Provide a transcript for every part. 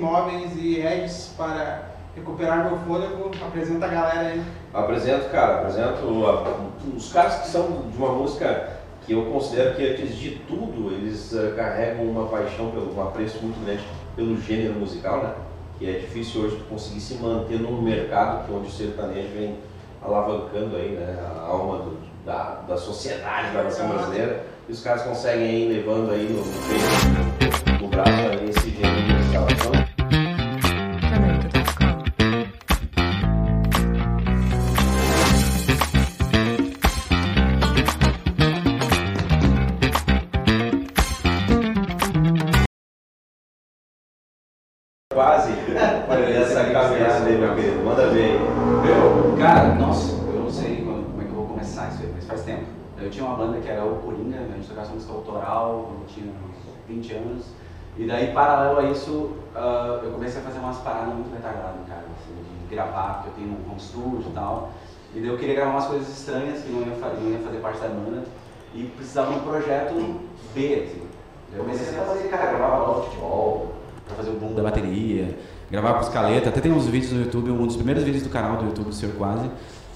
imóveis e edges para recuperar meu fôlego. Apresenta a galera aí. Apresento, cara, apresento uh, os caras que são de uma música que eu considero que antes de tudo eles uh, carregam uma paixão, pelo, um apreço muito grande pelo gênero musical, né? Que é difícil hoje conseguir se manter num mercado que onde o sertanejo vem alavancando aí, né? A alma do, da, da sociedade da nação brasileira. E os caras conseguem ir levando aí no, no, no braço aí esse gênero banda que era o Coringa, a gente tocava música autoral, eu tinha uns 20 anos. E daí, paralelo a isso, ah, eu comecei a fazer umas paradas muito retardadas, cara, assim, de gravar, porque eu tenho um home studio e tal. E daí eu queria gravar umas coisas estranhas que não ia, fa- não ia fazer parte da banda. E precisava de um projeto B, assim. Eu comecei a fazer, cara, gravar bola de futebol, pra fazer o boom da bateria, gravar com escaleta. Até tem uns vídeos no YouTube, um dos primeiros vídeos do canal do YouTube do Senhor Quase.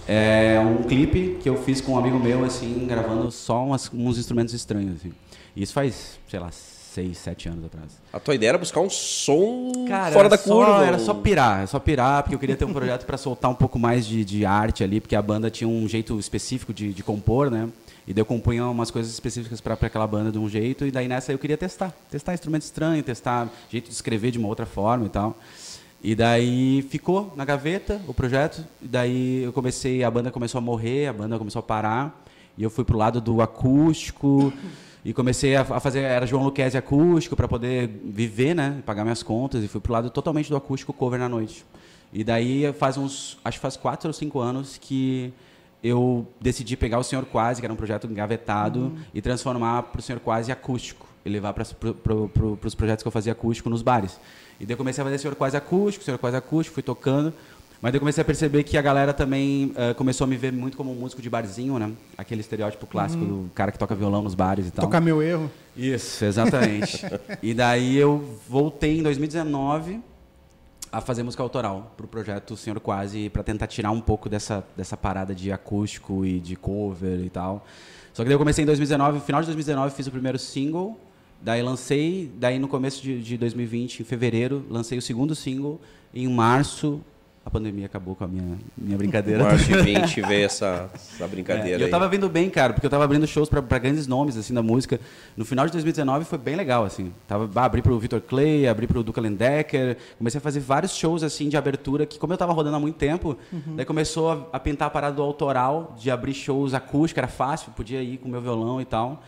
É um clipe que eu fiz com um amigo meu, assim, gravando só umas- uns instrumentos estranhos, assim. Isso faz, sei lá, seis, sete anos atrás. A tua ideia era buscar um som Cara, fora da só- curva. Era só pirar, era só pirar, porque eu queria ter um projeto para soltar um pouco mais de, de arte ali, porque a banda tinha um jeito específico de, de compor, né? E daí eu compunha umas coisas específicas para aquela banda de um jeito, e daí nessa eu queria testar. Testar instrumento estranho, testar jeito de escrever de uma outra forma e tal. E daí ficou na gaveta o projeto, e daí eu comecei, a banda começou a morrer, a banda começou a parar, e eu fui pro lado do acústico, e comecei a fazer, era João Luquezzi acústico para poder viver, né, pagar minhas contas, e fui pro lado totalmente do acústico cover na noite. E daí faz uns, acho que faz quatro ou cinco anos que eu decidi pegar o Senhor Quase, que era um projeto engavetado, e transformar para o Senhor Quase acústico. E levar para pro, pro, os projetos que eu fazia acústico nos bares. E daí eu comecei a fazer Senhor Quase acústico, Senhor Quase acústico, fui tocando. Mas daí eu comecei a perceber que a galera também eh, começou a me ver muito como um músico de barzinho, né? Aquele estereótipo clássico do cara que toca violão nos bares e tal. Tocar meu erro. Isso, exatamente. e daí eu voltei em 2019 a fazer música autoral pro projeto Senhor Quase para tentar tirar um pouco dessa, dessa parada de acústico e de cover e tal. Só que daí eu comecei em 2019, no final de 2019 fiz o primeiro single, daí lancei, daí no começo de, de 2020, em fevereiro, lancei o segundo single, e em março a pandemia acabou com a minha, minha brincadeira. Março de 20 veio essa, essa É, brincadeira e eu tava vindo bem, cara, porque eu tava abrindo shows pra, pra grandes nomes, assim, da música. No final de 2019 foi bem legal, assim. Tava, ah, abri pro Victor Clay, abri pro Duca Lendecker, comecei a fazer vários shows, assim, de abertura, que como eu tava rodando há muito tempo, daí começou a, a pintar a parada do autoral, de abrir shows acústicos, era fácil, podia ir com meu violão e tal.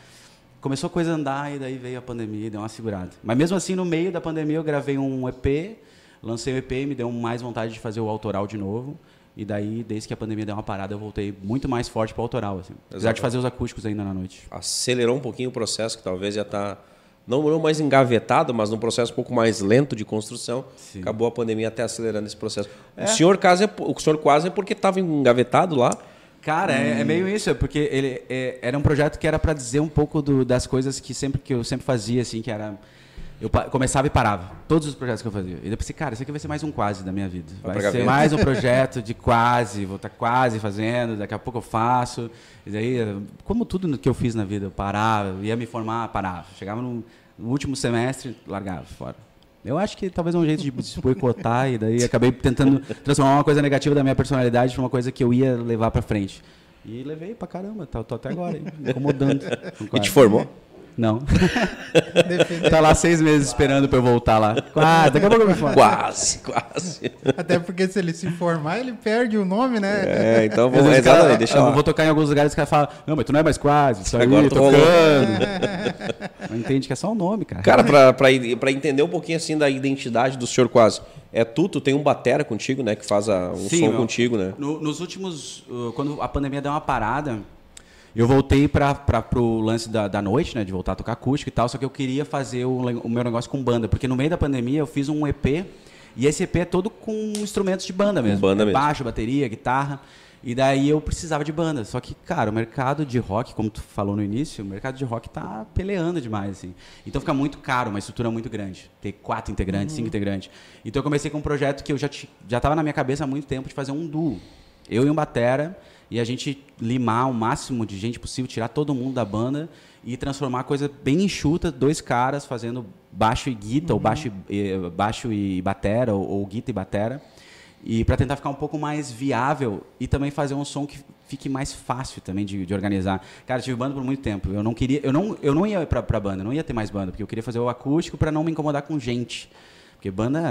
Começou a coisa a andar e daí veio a pandemia e deu uma segurada. Mas mesmo assim, no meio da pandemia, eu gravei um EP, lancei o EP me deu mais vontade de fazer o autoral de novo. E daí, desde que a pandemia deu uma parada, eu voltei muito mais forte pro autoral, assim. Apesar Exato. de fazer os acústicos ainda na noite. Acelerou um pouquinho o processo, que talvez ia estar não, não mais engavetado, mas num processo um pouco mais lento de construção. Sim. Acabou a pandemia até acelerando esse processo. É. O senhor quase é, o senhor quase é porque estava engavetado lá. Cara, é, é meio isso, é porque ele é, era um projeto que era para dizer um pouco do- das coisas que sempre que eu sempre fazia, assim, que era eu começava e parava. Todos os projetos que eu fazia. E depois pensei, cara, isso aqui vai ser mais um quase da minha vida. Vai ser mais um projeto de quase, vou estar quase fazendo, daqui a pouco eu faço. E daí, como tudo que eu fiz na vida, eu parava, eu ia me formar, parava. Chegava no, no último semestre, largava fora. Eu acho que talvez é um jeito de se boicotar e daí acabei tentando transformar uma coisa negativa da minha personalidade para uma coisa que eu ia levar para frente. E levei pra caramba, tô, tô até agora, incomodando. com E te formou? Não. tá lá seis meses esperando pra eu voltar lá. Quase, daqui a pouco eu me formo. Quase, quase. Até porque se ele se formar, ele perde o nome, né? É, então vezes, exatamente, cara, deixa eu lá. vou tocar em alguns lugares que o cara fala, não, mas tu não é mais quase, isso aí, Agora tocando. rolou. Não entende que é só o nome, cara. Cara, pra, pra, pra entender um pouquinho assim da identidade do senhor quase. É tu, tu tem um batera contigo, né? Que faz a- um Sim, som meu. contigo, né? No- nos últimos. uh, quando a pandemia deu uma parada, eu voltei para pro lance da, da noite, né? De voltar a tocar acústico e tal. Só que eu queria fazer o, o meu negócio com banda. Porque no meio da pandemia eu fiz um EP. E esse EP é todo com instrumentos de banda mesmo. banda É mesmo. Baixo, bateria, guitarra. E daí eu precisava de banda. Só que, cara, o mercado de rock, como tu falou no início, o mercado de rock tá peleando demais, assim. Então fica muito caro, uma estrutura muito grande. Ter quatro integrantes, cinco integrantes. Então eu comecei com um projeto que eu já, já tava na minha cabeça há muito tempo de fazer um duo. Eu e um batera, e a gente limar o máximo de gente possível, tirar todo mundo da banda e transformar a coisa bem enxuta, dois caras fazendo baixo e guita, ou baixo, e- eh, baixo e batera, ou, ou guita e batera. E para tentar ficar um pouco mais viável e também fazer um som que fique mais fácil também de, de organizar. Cara, eu tive banda por muito tempo. Eu não queria, eu não, eu não ia pra banda, eu não ia ter mais banda, porque eu queria fazer o acústico para não me incomodar com gente. Porque banda é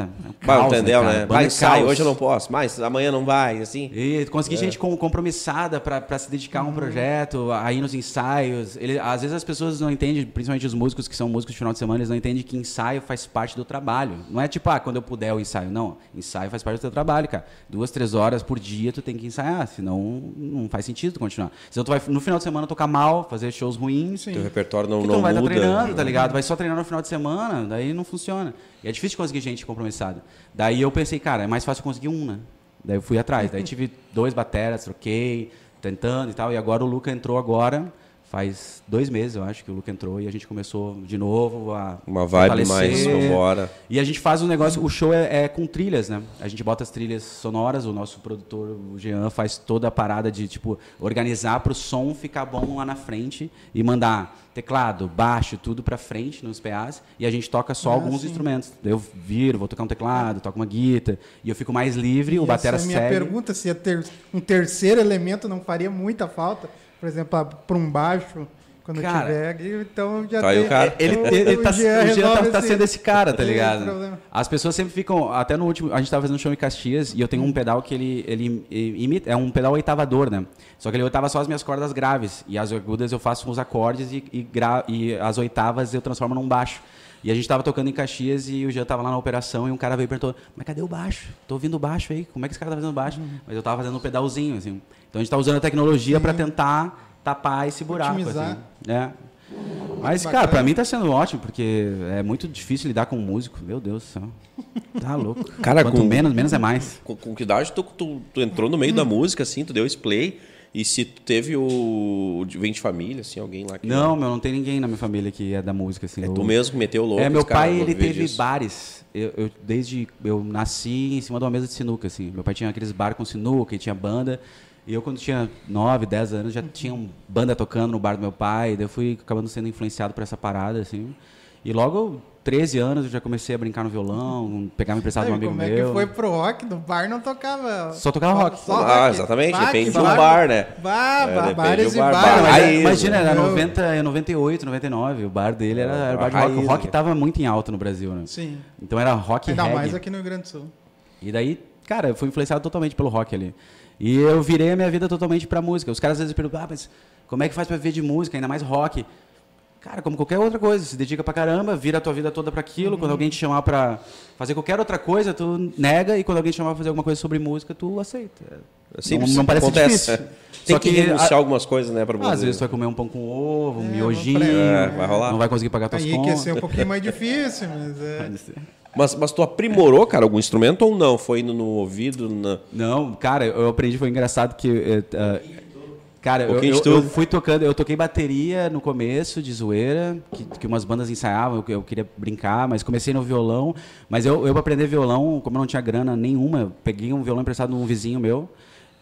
Vai, caos, entendeu, cara? né? Banda Vai, é sai, hoje eu não posso, mas amanhã não vai, assim. E conseguir gente com, compromissada para se dedicar a um projeto, a ir nos ensaios. Ele, às vezes as pessoas não entendem, principalmente os músicos que são músicos de final de semana, eles não entendem que ensaio faz parte do trabalho. Não é tipo, ah, quando eu puder eu ensaio. Não, ensaio faz parte do teu trabalho, cara. Duas, três horas por dia tu tem que ensaiar, senão não faz sentido continuar. Senão tu vai no final de semana tocar mal, fazer shows ruins. Sim. Teu repertório não, não não vai estar muda. treinando, tá ligado? Vai só treinar no final de semana, daí não funciona. E é difícil conseguir gente compromissada. Daí eu pensei, cara, é mais fácil conseguir um, né? Daí eu fui atrás. Daí tive dois bateras, troquei, tentando e tal. E agora o Luca entrou agora, faz dois meses, eu acho, que o Luca entrou. E a gente começou de novo a Uma vibe mais, vambora. E a gente faz um negócio, o show é, é com trilhas, né? A gente bota as trilhas sonoras, o nosso produtor, o Jean, faz toda a parada de, tipo, organizar para o som ficar bom lá na frente e mandar teclado, baixo, tudo para frente nos PAs e a gente toca só Ah, alguns sim. instrumentos. Eu viro, vou tocar um teclado, toco uma guitarra e eu fico mais livre, o E batera essa é a minha segue. pergunta, se ter- um terceiro elemento não faria muita falta, por exemplo, para um baixo, quando Cara, eu tiver, então já tá tem... o cara. Ele, ele, ele tá, o Jean resolve tá, tá esse- sendo esse cara, tá ligado? As pessoas sempre ficam, até no último, a gente tava fazendo um show em Caxias e eu tenho um pedal que ele, ele imita, é um pedal oitavador, né? Só que ele oitava só as minhas cordas graves e as agudas eu faço com os acordes e, e, gra, e as oitavas eu transformo num baixo. E a gente tava tocando em Caxias e o Jean tava lá na operação e um cara veio e perguntou, mas cadê o baixo? Tô ouvindo o baixo aí, como é que esse cara tá fazendo baixo? Mas eu tava fazendo um pedalzinho, assim. Então a gente tá usando a tecnologia para tentar tapar esse buraco, Otimizar. assim. É. Mas, Bacana. cara, pra mim tá sendo ótimo, porque é muito difícil lidar com um músico. Meu Deus do céu. Tá louco. Cara, Quanto com- menos, menos é mais. Com, com que idade tu, tu, tu entrou no meio da música, assim, tu deu esse play, e se tu teve o. Vem de família, assim, alguém lá que. Não, meu, não tem ninguém na minha família que é da música, assim. É Eu- tu mesmo que meteu o louco. É, meu cara, pai, ele teve disso. bares. Eu, eu- desde eu nasci em cima de uma mesa de sinuca, assim. Meu pai tinha aqueles bar com sinuca e tinha banda. E eu, quando tinha 9, 10 anos, já tinha um banda tocando no bar do meu pai. Daí eu fui acabando sendo influenciado por essa parada, assim. E logo, 13 anos, eu já comecei a brincar no violão, pegar emprestado de um amigo como meu. é que foi pro rock? No bar não tocava. Só tocava rock. Ah, exatamente, Bah, depende do bar, né? Bah, É, bah, depende bares e bar, bares. bar. Mas Raiz, é, imagina, era né? 90, é 98, 99. O bar dele era, era bar de rock. O rock né? tava muito em alta no Brasil, né? Sim. Então era rock e Ainda reggae. mais aqui no Rio Grande do Sul. E daí, cara, eu fui influenciado totalmente pelo rock ali. E eu virei a minha vida totalmente pra música. Os caras às vezes perguntam, ah, mas como é que faz pra viver de música, ainda mais rock? Cara, como qualquer outra coisa, se dedica pra caramba, vira a tua vida toda pra aquilo. Quando alguém te chamar pra fazer qualquer outra coisa, tu nega. E quando alguém te chamar pra fazer alguma coisa sobre música, tu aceita. Simples, não, não parece acontece. difícil. Tem Só que, que, renunciar a- algumas coisas, né, pra Às vezes tu vai comer um pão com ovo, um É, miojinho, É, vai rolar. não vai conseguir pagar tuas Aí que ia contas. ser um pouquinho mais difícil, mas é. Mas, mas tu aprimorou, cara, algum instrumento ou não? Foi indo no ouvido? Na... Não, cara, eu aprendi, foi engraçado que. ah, cara, eu, eu- eu fui tocando, eu toquei bateria no começo, de zoeira, que, que umas bandas ensaiavam, eu, eu queria brincar, mas comecei no violão. Mas eu, eu pra aprender violão, como eu não tinha grana nenhuma, peguei um violão emprestado de um vizinho meu.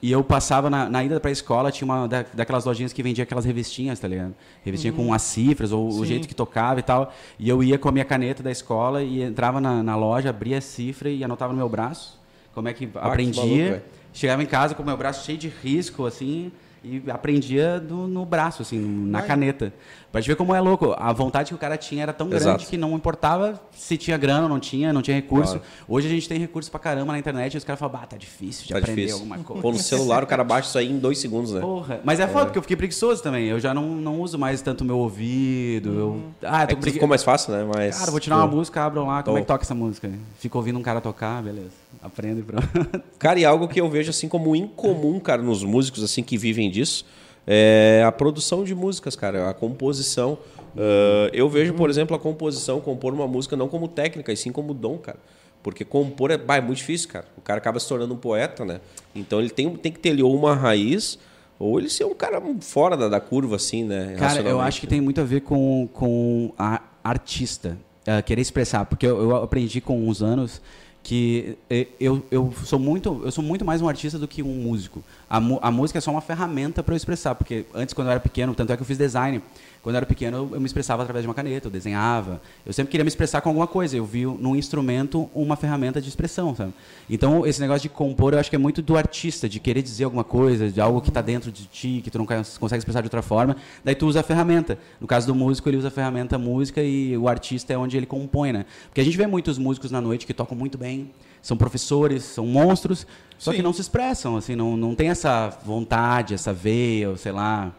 E eu passava na, na ida pra escola, tinha uma da- daquelas lojinhas que vendia aquelas revistinhas, tá ligado? Revistinha com as cifras, ou o Sim. jeito que tocava e tal. E eu ia com a minha caneta da escola e entrava na, na loja, abria a cifra e anotava no meu braço como é que Ah, que aprendia. maluco, velho. Chegava em casa com o meu braço cheio de risco, assim, e aprendia do- no braço, assim, na Vai. caneta. Pra gente ver como é louco. A vontade que o cara tinha era tão grande Exato. que não importava se tinha grana ou não tinha, não tinha recurso. Claro. Hoje a gente tem recurso pra caramba na internet e os caras falam, bah, tá difícil de Tá aprender difícil. alguma coisa. Pô, no celular o cara baixa isso aí em dois segundos, né? Porra. Mas é foda, porque eu fiquei preguiçoso também. Eu já não, não uso mais tanto o meu ouvido. Eu... Ah, É tô que pregui... ficou mais fácil, né? Mas, Cara, vou tirar uma música, abram lá, como é que toca essa música? Fico ouvindo um cara tocar, beleza. Aprendo e pronto. Cara, e algo que eu vejo assim como incomum, cara, nos músicos assim que vivem disso, é a produção de músicas, cara, a composição. Ah, eu vejo, por exemplo, a composição, compor uma música não como técnica, e sim como dom, cara. Porque compor é, bah, é muito difícil, cara. O cara acaba se tornando um poeta, né? Então ele tem, tem que ter ou uma raiz ou ele ser um cara fora da, da curva, assim, né? Cara, eu acho que tem muito a ver com, com a artista. Uh, querer expressar, porque eu, eu aprendi com uns anos que eu, eu sou muito eu sou muito mais um artista do que um músico. A, a música é só uma ferramenta para eu expressar porque antes quando eu era pequeno tanto é que eu fiz design quando eu era pequeno, eu me expressava através de uma caneta, eu desenhava. Eu sempre queria me expressar com alguma coisa. Eu vi num instrumento uma ferramenta de expressão, sabe? Então, esse negócio de compor, eu acho que é muito do artista, de querer dizer alguma coisa, de algo que está dentro de ti, que tu não consegue expressar de outra forma. Daí tu usa a ferramenta. No caso do músico, ele usa a ferramenta música e o artista é onde ele compõe, né? Porque a gente vê muitos músicos na noite que tocam muito bem, são professores, são monstros, só Sim. que não se expressam, assim, não, não tem essa vontade, essa veia, sei lá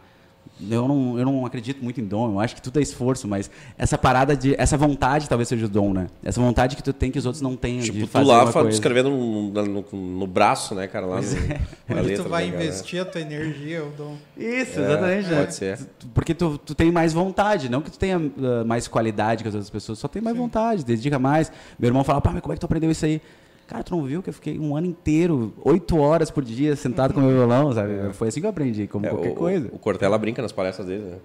eu não, eu não acredito muito em dom, eu acho que tudo é esforço, mas essa parada de. Essa vontade talvez seja o dom, né? Essa vontade que tu tem que os outros não têm. Tipo, de tu lá escrevendo no, no, no, braço, né, cara? Lá no, é. letra, tu vai né, investir a tua energia, o dom. Isso, é, exatamente. É, pode ser. Porque tu, tu tem mais vontade, não que tu tenha uh, mais qualidade que as outras pessoas, só tem mais Sim. vontade, dedica mais. Meu irmão fala, pá, mas como é que tu aprendeu isso aí? Cara, tu não viu que eu fiquei um ano inteiro, oito horas por dia, sentado com meu violão, sabe? É. Foi assim que eu aprendi, como é, qualquer o, coisa. O Cortella brinca nas palestras dele, né?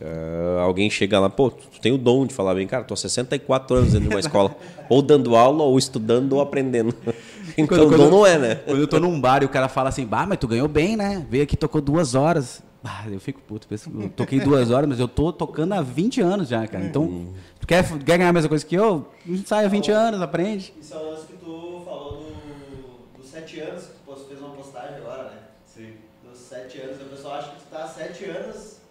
Uh, alguém chega lá, pô, tu tem o dom de falar bem, cara, tô há 64 anos dentro de uma escola, ou dando aula, ou estudando, ou aprendendo. Então quando, o dom não é, né? Quando eu tô num bar e o cara fala assim, bah, mas tu ganhou bem, né? Veio aqui, tocou duas horas. Bah, eu fico puto, eu toquei duas horas, mas eu tô tocando há 20 anos já, cara. Então, hum. tu quer, quer ganhar a mesma coisa que eu? Sai há 20 anos, aprende. Isso é o lance 7 anos, que tu fez uma postagem agora, né? Sim. Dos 7 anos, o pessoal acha que tu tá há 7 anos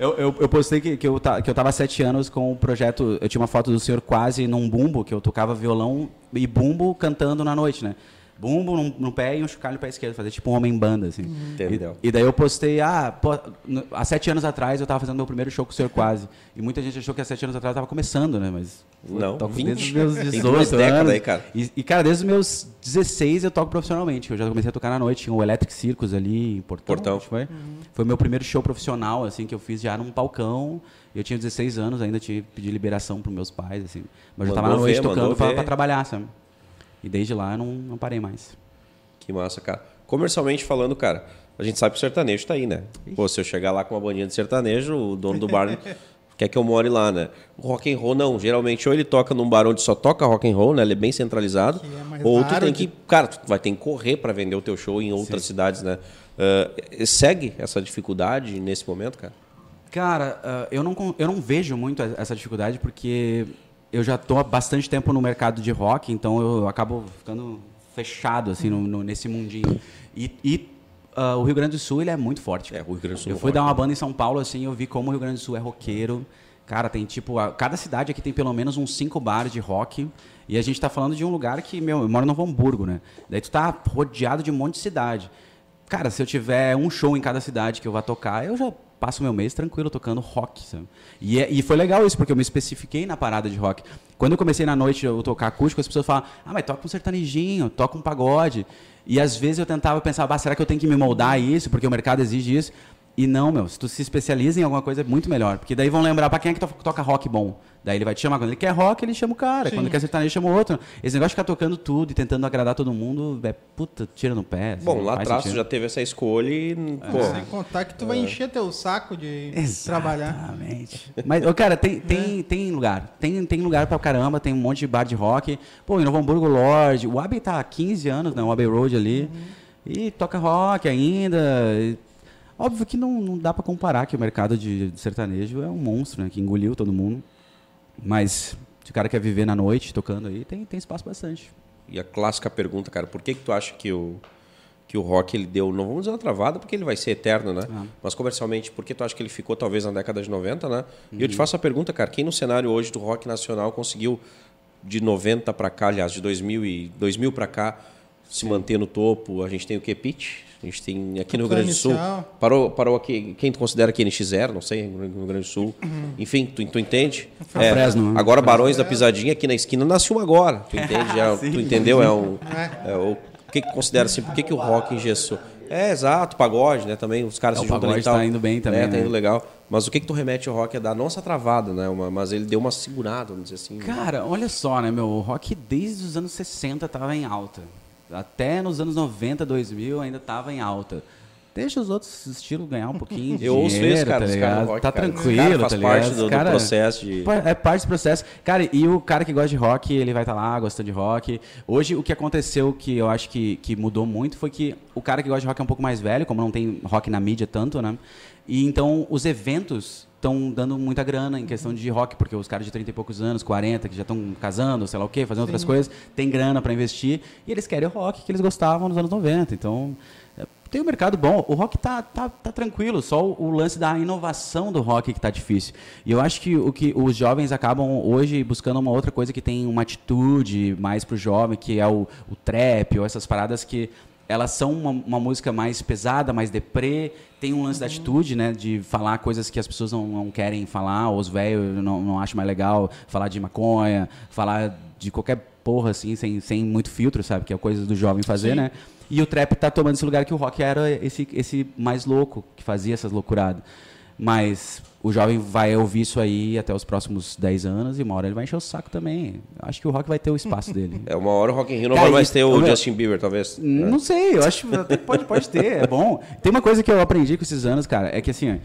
eu, eu, eu, postei que, que, eu, que eu tava há sete anos com o projeto. Eu tinha uma foto do senhor quase num bumbo, que eu tocava violão e bumbo cantando na noite, né? Bumbo no, no, pé e um chocalho no pé esquerdo, fazer tipo um homem-banda, assim. Uhum. Entendeu. E, e, daí eu postei, ah, pô, no, há sete anos atrás eu estava fazendo meu primeiro show com o Senhor Quase. E muita gente achou que há sete anos atrás eu estava começando, né? Mas. Não, toco 20. desde os meus 18 anos. Aí, cara. E, e, cara, desde os meus 16 eu toco profissionalmente. Eu já comecei a tocar na noite. Tinha o Electric Circus ali em Portão. Portão. Foi. Uhum. foi o meu primeiro show profissional, assim, que eu fiz já num palcão. Eu tinha 16 anos, ainda tinha que pedir liberação para meus pais, assim. Mas eu já estava na noite ver, tocando para trabalhar, sabe? E desde lá eu não, não parei mais. Que massa, cara. Comercialmente falando, cara, a gente sabe que o sertanejo tá aí, né? Pô, se eu chegar lá com uma bandinha de sertanejo, o dono do bar quer que eu more lá, né? O rock and roll não, geralmente ou ele toca num bar onde só toca rock and roll, né? Ele é bem centralizado, é ou tu tem que, de... cara, tu vai ter que correr para vender o teu show em outras Sim. cidades, né? Uh, segue essa dificuldade nesse momento, cara? Cara, uh, eu, não, eu não vejo muito essa dificuldade porque eu já estou há bastante tempo no mercado de rock, então eu acabo ficando fechado assim no, no, nesse mundinho. E, e uh, o Rio Grande do Sul ele é muito forte. É, o Rio Grande do Sul. Eu fui dar uma banda em São Paulo assim, eu vi como o Rio Grande do Sul é roqueiro. Cara, tem tipo, a, cada cidade aqui tem pelo menos uns cinco bares de rock. E a gente está falando de um lugar que, meu, eu moro no Hamburgo, né? Daí tu tá rodeado de um monte de cidade. Cara, se eu tiver um show em cada cidade que eu vá tocar, eu já passo meu mês tranquilo tocando rock. Sabe? E, é, e foi legal isso, porque eu me especifiquei na parada de rock. Quando eu comecei na noite a tocar acústico, as pessoas falavam, ah, mas toca um sertanejinho, toca um pagode. E às vezes eu tentava pensar, ah, será que eu tenho que me moldar a isso, porque o mercado exige isso? E não, meu, se tu se especializa em alguma coisa é muito melhor. Porque daí vão lembrar para quem é que toca rock bom. Daí ele vai te chamar. Quando ele quer rock, ele chama o cara. Sim. Quando ele quer sertanejo, chama o outro. Esse negócio de ficar tocando tudo e tentando agradar todo mundo, é puta, tira no pé. Assim, bom, lá atrás tu já teve essa escolha e. É, pô, sem contar que tu vai é. encher teu saco de Exatamente. trabalhar. Exatamente. Mas, cara, tem, tem, é. tem lugar. Tem, tem lugar pra caramba, tem um monte de bar de rock. Pô, em Novo Hamburgo, Lorde. O Abbey tá há 15 anos, né? O Abbey Road ali. Uhum. E toca rock ainda. Óbvio que não, não dá para comparar que o mercado de, de, sertanejo é um monstro, né? Que engoliu todo mundo. Mas se o cara quer viver na noite tocando aí, tem, tem espaço bastante. E a clássica pergunta, cara, por que, que tu acha que o, que o rock ele deu, não vamos dizer uma travada, porque ele vai ser eterno, né? Ah. Mas comercialmente, por que tu acha que ele ficou talvez na década de 90, né? Uhum. E eu te uhum. faço a pergunta, cara, quem no cenário hoje do rock nacional conseguiu de 90 para cá, aliás, de 2000 e 2000 para cá, se manter no topo? A gente tem o que, Pete? A gente tem aqui no Rio Grande do Sul. Parou, parou aqui, quem tu considera aqui NX0, não sei, no Rio Grande do Sul. Uhum. Enfim, tu, tu entende? É, Fresno, né? agora Barões da Pisadinha aqui na esquina nasceu agora. Tu entende? É, tu entendeu? É um. É, o que, que considera assim? Por que, que o rock engessou? É, exato, pagode, né? Também os caras É, se juntam pagode ali e tal. tá indo bem também, É, tá né? indo legal. Mas o que que tu remete ao rock é da nossa travada, né? Uma, mas ele deu uma segurada, vamos dizer assim. Cara, olha só, né, meu? O rock desde os anos 60 tava em alta. Até nos anos 90, 2000 ainda tava em alta. Deixa os outros estilos ganhar um pouquinho de Eu ouço isso, cara, tá do rock, tá cara. tranquilo, Cara, faz tá ligado? parte do- do Cara, processo de- É parte do processo. Cara, e o cara que gosta de rock, ele vai estar lá gostando de rock. Hoje, o que aconteceu que eu acho que, que mudou muito foi que o cara que gosta de rock é um pouco mais velho, como não tem rock na mídia tanto, né? E então os eventos estão dando muita grana em questão de rock, porque os caras de 30 e poucos anos, 40, que já estão casando, sei lá o quê, fazendo outras coisas, tem grana para investir e eles querem o rock que eles gostavam nos anos 90. Então, é, tem um mercado bom. O rock tá, tá, tá tranquilo, só o, o lance da inovação do rock que tá difícil. E eu acho que o que os jovens acabam hoje buscando uma outra coisa que tem uma atitude mais pro jovem, que é o, o trap ou essas paradas que elas são uma, uma música mais pesada, mais deprê, tem um lance da atitude, né, de falar coisas que as pessoas não, não querem falar, ou os velhos não, não acham mais legal, falar de maconha, falar de qualquer porra, assim, sem, sem muito filtro, sabe, que é coisa do jovem fazer, né, e o trap tá tomando esse lugar que o rock era esse, esse mais louco, que fazia essas loucuradas. Mas o jovem vai ouvir isso aí até os próximos 10 anos e uma hora ele vai encher o saco também. Acho que o rock vai ter o espaço dele. É, uma hora o Rock in Rio não Cara, vai mais ter o Justin Bieber, talvez. Não sei, eu acho que pode, pode ter, é bom. Tem uma coisa que eu aprendi com esses anos, cara, é que assim,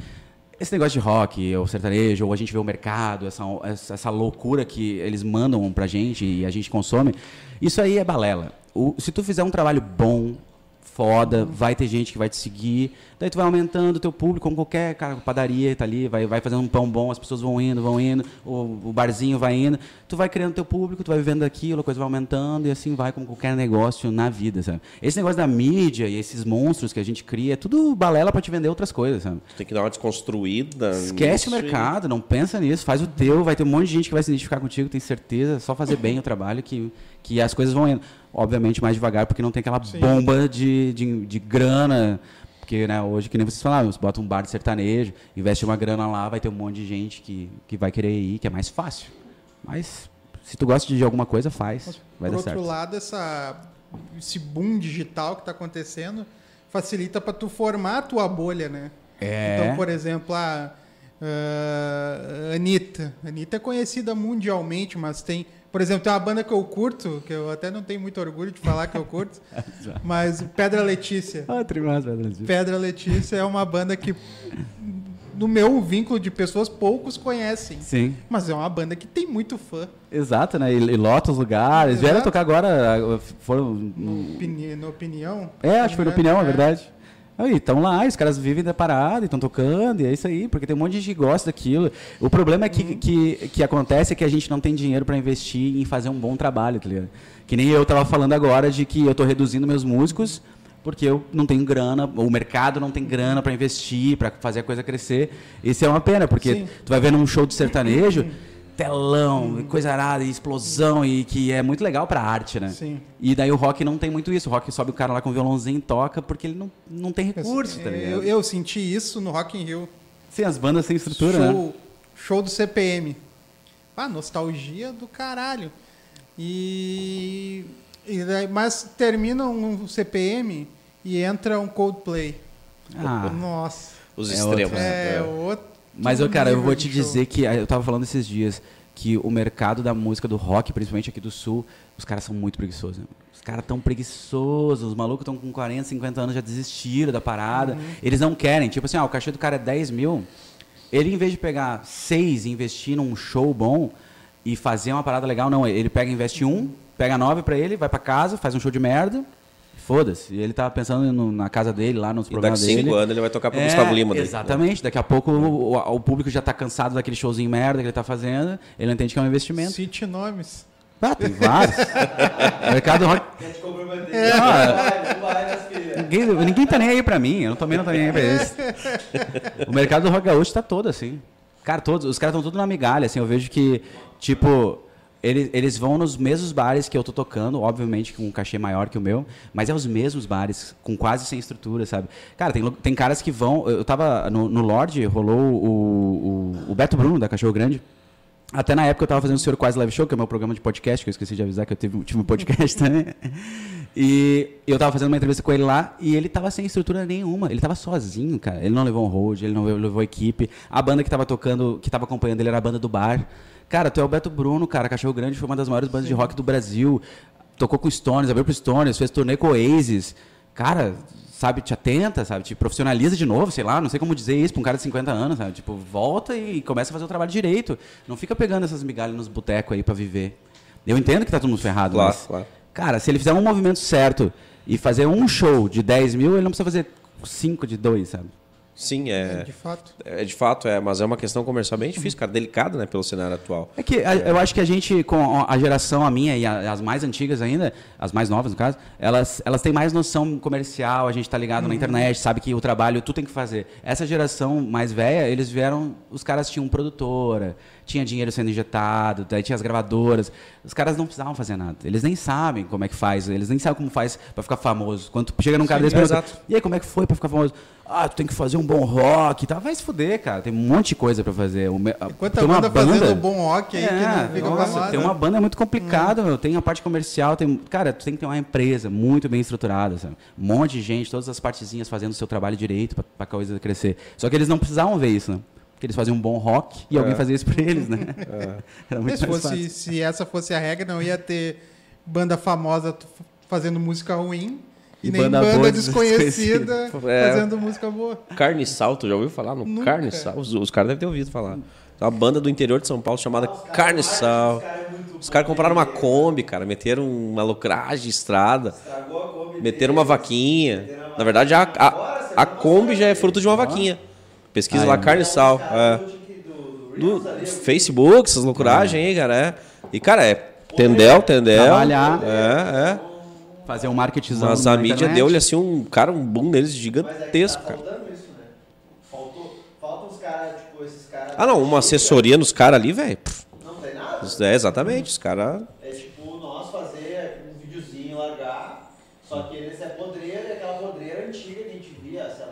esse negócio de rock, ou sertanejo, ou a gente vê o mercado, essa, essa, essa loucura que eles mandam pra gente e a gente consome, isso aí é balela. O- se tu fizer um trabalho bom, foda, vai ter gente que vai te seguir, daí tu vai aumentando o teu público, como qualquer cara, padaria tá ali, vai, vai fazendo um pão bom, as pessoas vão indo, vão indo, o, o barzinho vai indo, tu vai criando teu público, tu vai vivendo aquilo, a coisa vai aumentando e assim vai como qualquer negócio na vida, sabe? Esse negócio da mídia e esses monstros que a gente cria, é tudo balela pra te vender outras coisas, sabe? Tem que dar uma desconstruída. Esquece o nisso e- mercado, não pensa nisso, faz o teu, vai ter um monte de gente que vai se identificar contigo, tem certeza, é só fazer bem o trabalho que, que as coisas vão indo. Obviamente mais devagar, porque não tem aquela bomba de, de, de grana, porque né, hoje, que nem vocês falaram, você bota um bar de sertanejo, investe uma grana lá, vai ter um monte de gente que, que vai querer ir, que é mais fácil. Mas se tu gosta de alguma coisa, faz, vai Por dar outro certo. lado, essa, esse boom digital que está acontecendo facilita para tu formar a tua bolha, né? É. Então, por exemplo, a ah, Anitta. Anitta é conhecida mundialmente, mas tem... Por exemplo, tem uma banda que eu curto, que eu até não tenho muito orgulho de falar que eu curto, mas Pedra Letícia. Ah, trimestre, vai dar Pedra Letícia é uma banda que, no meu vínculo de pessoas, poucos conhecem. Sim. Mas é uma banda que tem muito fã. Exato, né? E, e lota os lugares. Vieram Exato. tocar agora, foram. No, na opinião. É, acho que foi na né? opinião, É. verdade. Aí, estão lá, os caras vivem da parada, estão tocando, e é isso aí, porque tem um monte de gente que gosta daquilo. O problema é que, que, que acontece é que a gente não tem dinheiro para investir em fazer um bom trabalho, tá ligado? Que nem eu tava falando agora de que eu tô reduzindo meus músicos porque eu não tenho grana, o mercado não tem grana para investir, para fazer a coisa crescer. Isso é uma pena, porque Sim. tu vai ver num show de sertanejo, telão, coisa arada, e explosão, e que é muito legal pra arte, né? Sim. E daí o rock não tem muito isso. O rock sobe o cara lá com violãozinho e toca porque ele não, não tem recurso, tá ligado? eu, eu senti isso no Rock in Rio. Sim, as bandas sem estrutura, né? show, show do CPM. Ah, nostalgia do caralho. E, e daí- mas termina um CPM e entra um Coldplay. Ah, Nossa. Os É extremos. É, né? outro mas eu, cara, eu vou te show. dizer que ah, eu tava falando esses dias que o mercado da música do rock, principalmente aqui do sul, os caras são muito preguiçosos. né? Os caras tão preguiçosos, os malucos estão com 40, 50 anos já desistiram da parada. Uhum. Eles não querem. Tipo assim, ah, o cachê do cara é 10 mil. Ele, em vez de pegar seis e investir num show bom e fazer uma parada legal, não. Ele pega e investe um, pega nove pra ele, vai pra casa, faz um show de merda. Foda-se. E ele tá pensando no- na casa dele, lá nos E daqui programas cinco dele. anos ele vai tocar pro É, Gustavo Lima. daí. Exatamente. Daqui a pouco o, o- o público já tá cansado daquele showzinho merda que ele tá fazendo. Ele não entende que é um investimento. Cite nomes. Ah, tem vários. o mercado rock. É. Ah, Não vai, minhas filhas. Ninguém, ninguém tá nem aí pra mim, eu também não tô nem aí pra eles. O mercado do rock gaúcho tá todo assim. Cara, todos, os caras estão tudo na migalha, assim, eu vejo que, tipo, eles, eles vão nos mesmos bares que eu tô tocando, obviamente com um cachê maior que o meu, mas é os mesmos bares, com quase sem estrutura, sabe? Cara, tem, tem caras que vão. Eu tava no, no Lorde, rolou o, o, o Beto Bruno, da Cachorro Grande. Até na época eu tava fazendo o Senhor Quase Live Show, que é o meu programa de podcast, que eu esqueci de avisar que eu tive, tive um podcast também. E eu tava fazendo uma entrevista com ele lá e ele tava sem estrutura nenhuma. Ele tava sozinho, cara. Ele não levou um hold, ele não levou equipe. A banda que tava tocando, que tava acompanhando ele era a banda do bar. Cara, tu é o Beto Bruno, cara. Cachorro Grande foi uma das maiores bandas Sim. de rock do Brasil. Tocou com Stones, abriu pro Stones, fez turnê com Oasis. Cara, sabe, te atenta, sabe? Te profissionaliza de novo, sei lá, não sei como dizer isso pra um cara de 50 anos, sabe? Tipo, volta e começa a fazer o trabalho direito. Não fica pegando essas migalhas nos botecos aí para viver. Eu entendo que tá todo mundo ferrado, claro, mas... Claro. Cara, se ele fizer um movimento certo e fazer um show de 10 mil, ele não precisa fazer cinco de dois, sabe? Sim, é, É, de fato. é. de fato, é, mas é uma questão comercial bem difícil, cara, delicada, né, pelo cenário atual. É que a- eu acho que a gente, com a geração, a minha e a- as mais antigas ainda, as mais novas no caso, elas, elas têm mais noção comercial, a gente tá ligado na internet, sabe que o trabalho tu tem que fazer. Essa geração mais velha, eles vieram, os caras tinham produtora, tinha dinheiro sendo injetado, daí tinha as gravadoras. Os caras não precisavam fazer nada. Eles nem sabem como é que faz, eles nem sabem como faz pra ficar famoso. Quando tu chega num cara Sim, desse, é, pergunta, e aí, como é que foi pra ficar famoso? Ah, tu tem que fazer um bom rock e tal. Vai se fuder, cara. Tem um monte de coisa pra fazer. O me- Quanta tem uma banda, fazendo bom rock aí que é, não fica nossa, tem uma banda é muito complicado, meu. Tem a parte comercial, tem, cara, tu tem que ter uma empresa muito bem estruturada, sabe? Um monte de gente, todas as partezinhas fazendo o seu trabalho direito pra, pra coisa crescer. Só que eles não precisavam ver isso, né? Porque eles faziam um bom rock e alguém fazia isso pra eles, né? Era muito se, fosse, se essa fosse a regra, não ia ter banda famosa fazendo música ruim e, nem banda banda, boa desconhecida É. fazendo música boa. Carne e Sal, tu já ouviu falar no Nunca. Carne e Sal? Os, os caras devem ter ouvido falar. Uma banda do interior de São Paulo chamada Carne e Sal. Os caras compraram uma Kombi, cara, meteram uma lucragem de estrada, Estragou a Kombi meteram uma vaquinha. Na verdade, a, a, a Kombi já é fruto de uma vaquinha. Pesquisa Ah, lá, é. Carne e Sal. É. Do Facebook, essas loucuragens aí, cara. É. E, cara, é Tendel, Tendel. Trabalhar. É, é. Fazer um marketzão Mas a mídia deu-lhe assim um, cara, um boom neles Mas é que gigantesco, tá cara. isso, né? Faltou, faltam os caras, tipo, esses caras... Ah, não, uma assessoria nos caras ali, velho. Não tem nada. É, exatamente, os caras. É tipo nós fazer um videozinho, largar, só que eles é podreira, e aquela podreira antiga que a gente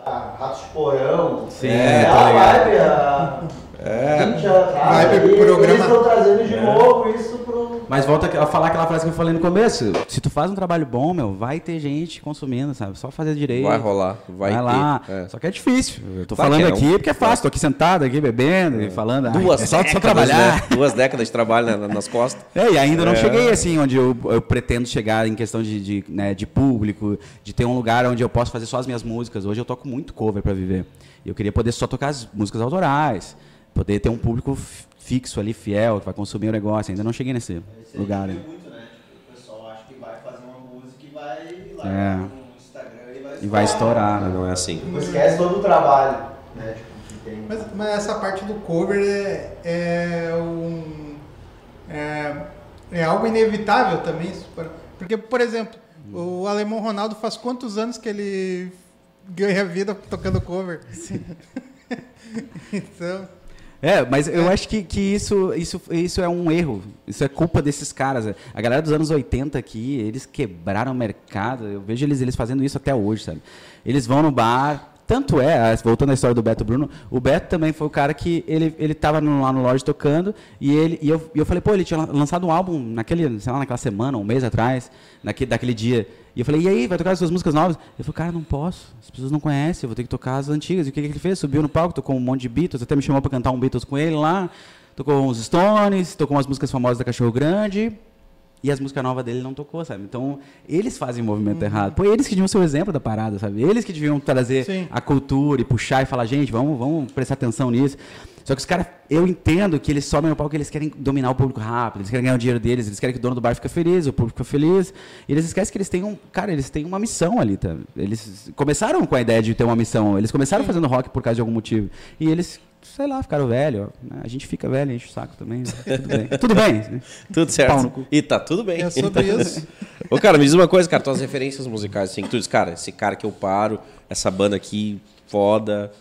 sei lá, Ratos Porão. Sim, é, tô a ligado. vibe, a... É. 20 anos atrás, Vibe aí programa- Eles estão trazendo de novo isso. Mas volta a falar aquela frase que eu falei no começo. Se tu faz um trabalho bom, meu, vai ter gente consumindo, sabe? Só fazer direito. Vai rolar, vai, Vai, lá. é. Só que é difícil. Eu tô Vai falando que é, aqui não. porque é fácil. Tô aqui sentado, aqui bebendo e falando. Ai, Duas é só, só décadas, trabalhar. né? Duas décadas de trabalho na- nas costas. É, e ainda não cheguei assim onde eu, eu pretendo chegar em questão de, de, né, de público, de ter um lugar onde eu posso fazer só as minhas músicas. Hoje eu toco muito cover para viver. E eu queria poder só tocar as músicas autorais, poder ter um público fi- fixo ali, fiel, que vai consumir o negócio. Ainda não cheguei nesse Esse lugar. aí né? muito, né? Tipo, o pessoal acha que vai fazer uma música e vai lá É. no Instagram e vai E vai estourar, né? não é assim. Esquece todo o trabalho, né? Tipo. Mas, mas essa parte do cover é, é um. É, é algo inevitável também. Porque, por exemplo, o Alemão Ronaldo faz quantos anos que ele ganha vida tocando cover? então. É, mas eu acho que, que isso, isso, isso é um erro. Isso é culpa desses caras. A galera dos anos 80 aqui, eles quebraram o mercado. Eu vejo eles, eles fazendo isso até hoje, sabe? Eles vão no bar. Tanto é, voltando à história do Beto Bruno, o Beto também foi o cara que ele, ele tava no- lá no loja tocando e, ele, e, eu, e eu falei, pô, ele tinha lan- lançado um álbum naquele, sei lá, naquela semana, um mês atrás, naquele, daquele dia. E eu falei, e aí, vai tocar as suas músicas novas? Ele falou, cara, não posso, as pessoas não conhecem, eu vou ter que tocar as antigas. E o que, que ele fez? Subiu no palco, tocou um monte de Beatles, até me chamou para cantar um Beatles com ele lá, tocou uns Stones, tocou umas músicas famosas da Cachorro Grande. E as músicas novas dele não tocou, sabe? Então, eles fazem o movimento errado. Pô, eles que deviam ser o exemplo da parada, sabe? Eles que deviam trazer Sim. a cultura e puxar e falar, gente, vamos, vamos prestar atenção nisso. Só que os caras, eu entendo que eles sobem no palco, eles querem dominar o público rápido, eles querem ganhar o dinheiro deles, eles querem que o dono do bar fique feliz, o público fique feliz. E eles esquecem que eles têm um, cara, eles têm uma missão ali, tá? Eles começaram com a ideia de ter uma missão, eles começaram fazendo rock por causa de algum motivo. E eles, sei lá, ficaram velhos. ó, né? A gente fica velho, enche o saco também. Tudo bem. Tudo bem. né? Tudo certo. E tá tudo bem. É sobre isso. Ô, cara, me diz uma coisa, cara, tuas referências musicais, assim, que tu diz, cara, esse cara que eu paro, essa banda aqui, foda,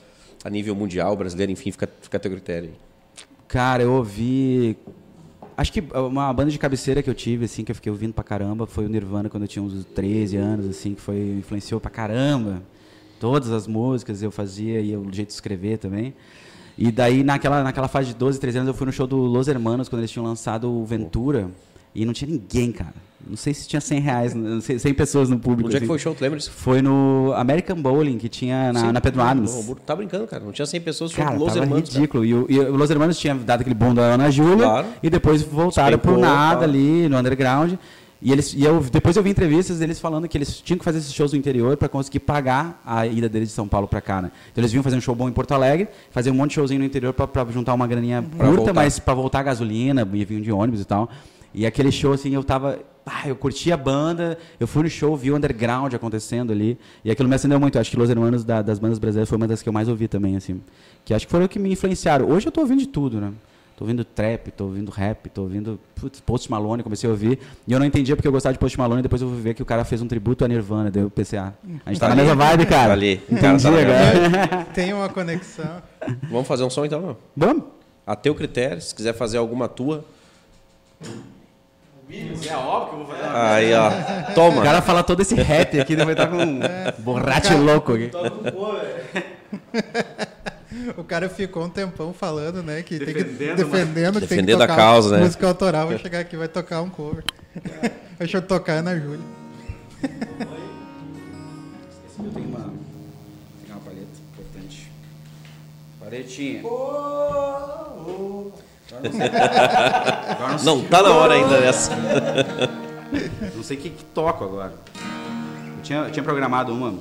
a nível mundial, brasileiro, enfim, fica, fica a teu critério. Cara, eu ouvi. Acho que uma banda de cabeceira que eu tive, assim, que eu fiquei ouvindo pra caramba, foi o Nirvana quando eu tinha uns 13 anos, assim, que foi, influenciou pra caramba. Todas as músicas eu fazia e o jeito de escrever também. E daí, naquela, naquela fase de 12, 13 anos, eu fui no show do Los Hermanos, quando eles tinham lançado o Ventura. E não tinha ninguém, cara. Não sei se tinha 100 reais, não sei, 100 pessoas no público. Onde é que assim. foi o show? Tu lembra disso? Foi no American Bowling, que tinha na, Sim. na Pedro Adams. Hamburgo. Tá brincando, cara. Não tinha 100 pessoas, show Cara, Los tava Hermanos. cara. ridículo. E o, e o Los Hermanos tinha dado aquele boom da Ana Júlia Claro. e depois voltaram pro nada tá. ali, no underground. E, eles, e eu, depois eu vi entrevistas deles falando que eles tinham que fazer esses shows no interior para conseguir pagar a ida deles de São Paulo para cá, né? Então eles vinham fazer um show bom em Porto Alegre, fazer um monte de showzinho no interior para juntar uma graninha Pra curta, mas para voltar a gasolina, e vinham de ônibus e tal. E aquele show, assim, eu tava. Ah, eu curti a banda, eu fui no show, vi o underground acontecendo ali. E aquilo me acendeu muito. Acho que Los Hermanos da- das bandas brasileiras foi uma das que eu mais ouvi também, assim. Que acho que foram o que me influenciaram. Hoje eu tô ouvindo de tudo, né? Tô ouvindo trap, tô ouvindo rap, tô ouvindo putz, Post Malone, comecei a ouvir. E eu não entendia porque eu gostava de Post Malone, e depois eu fui ver que o cara fez um tributo a Nirvana, deu PCA. A gente tá na mesma vibe, cara. Ali. O cara Entendi tá. Tem uma conexão. Vamos fazer um som então, meu? Vamos? A teu critério, se quiser fazer alguma tua. É óbvio que eu vou fazer. Aí, ó. O Toma. cara fala todo esse rap aqui, ele vai estar com um borracho louco aqui. Toca com cover. O cara ficou um tempão falando, né? Que tem que Defendendo, defendendo, que tem que Defendendo a tocar causa, né? música autoral. Vai chegar aqui, vai tocar um cover. Deixa eu tocar Ana Júlia. Eu tenho uma. Vou pegar uma palheta importante. Palhetinha. Agora não, Não tá na hora ainda dessa. não sei o que, que toco agora. Eu tinha, eu tinha programado uma.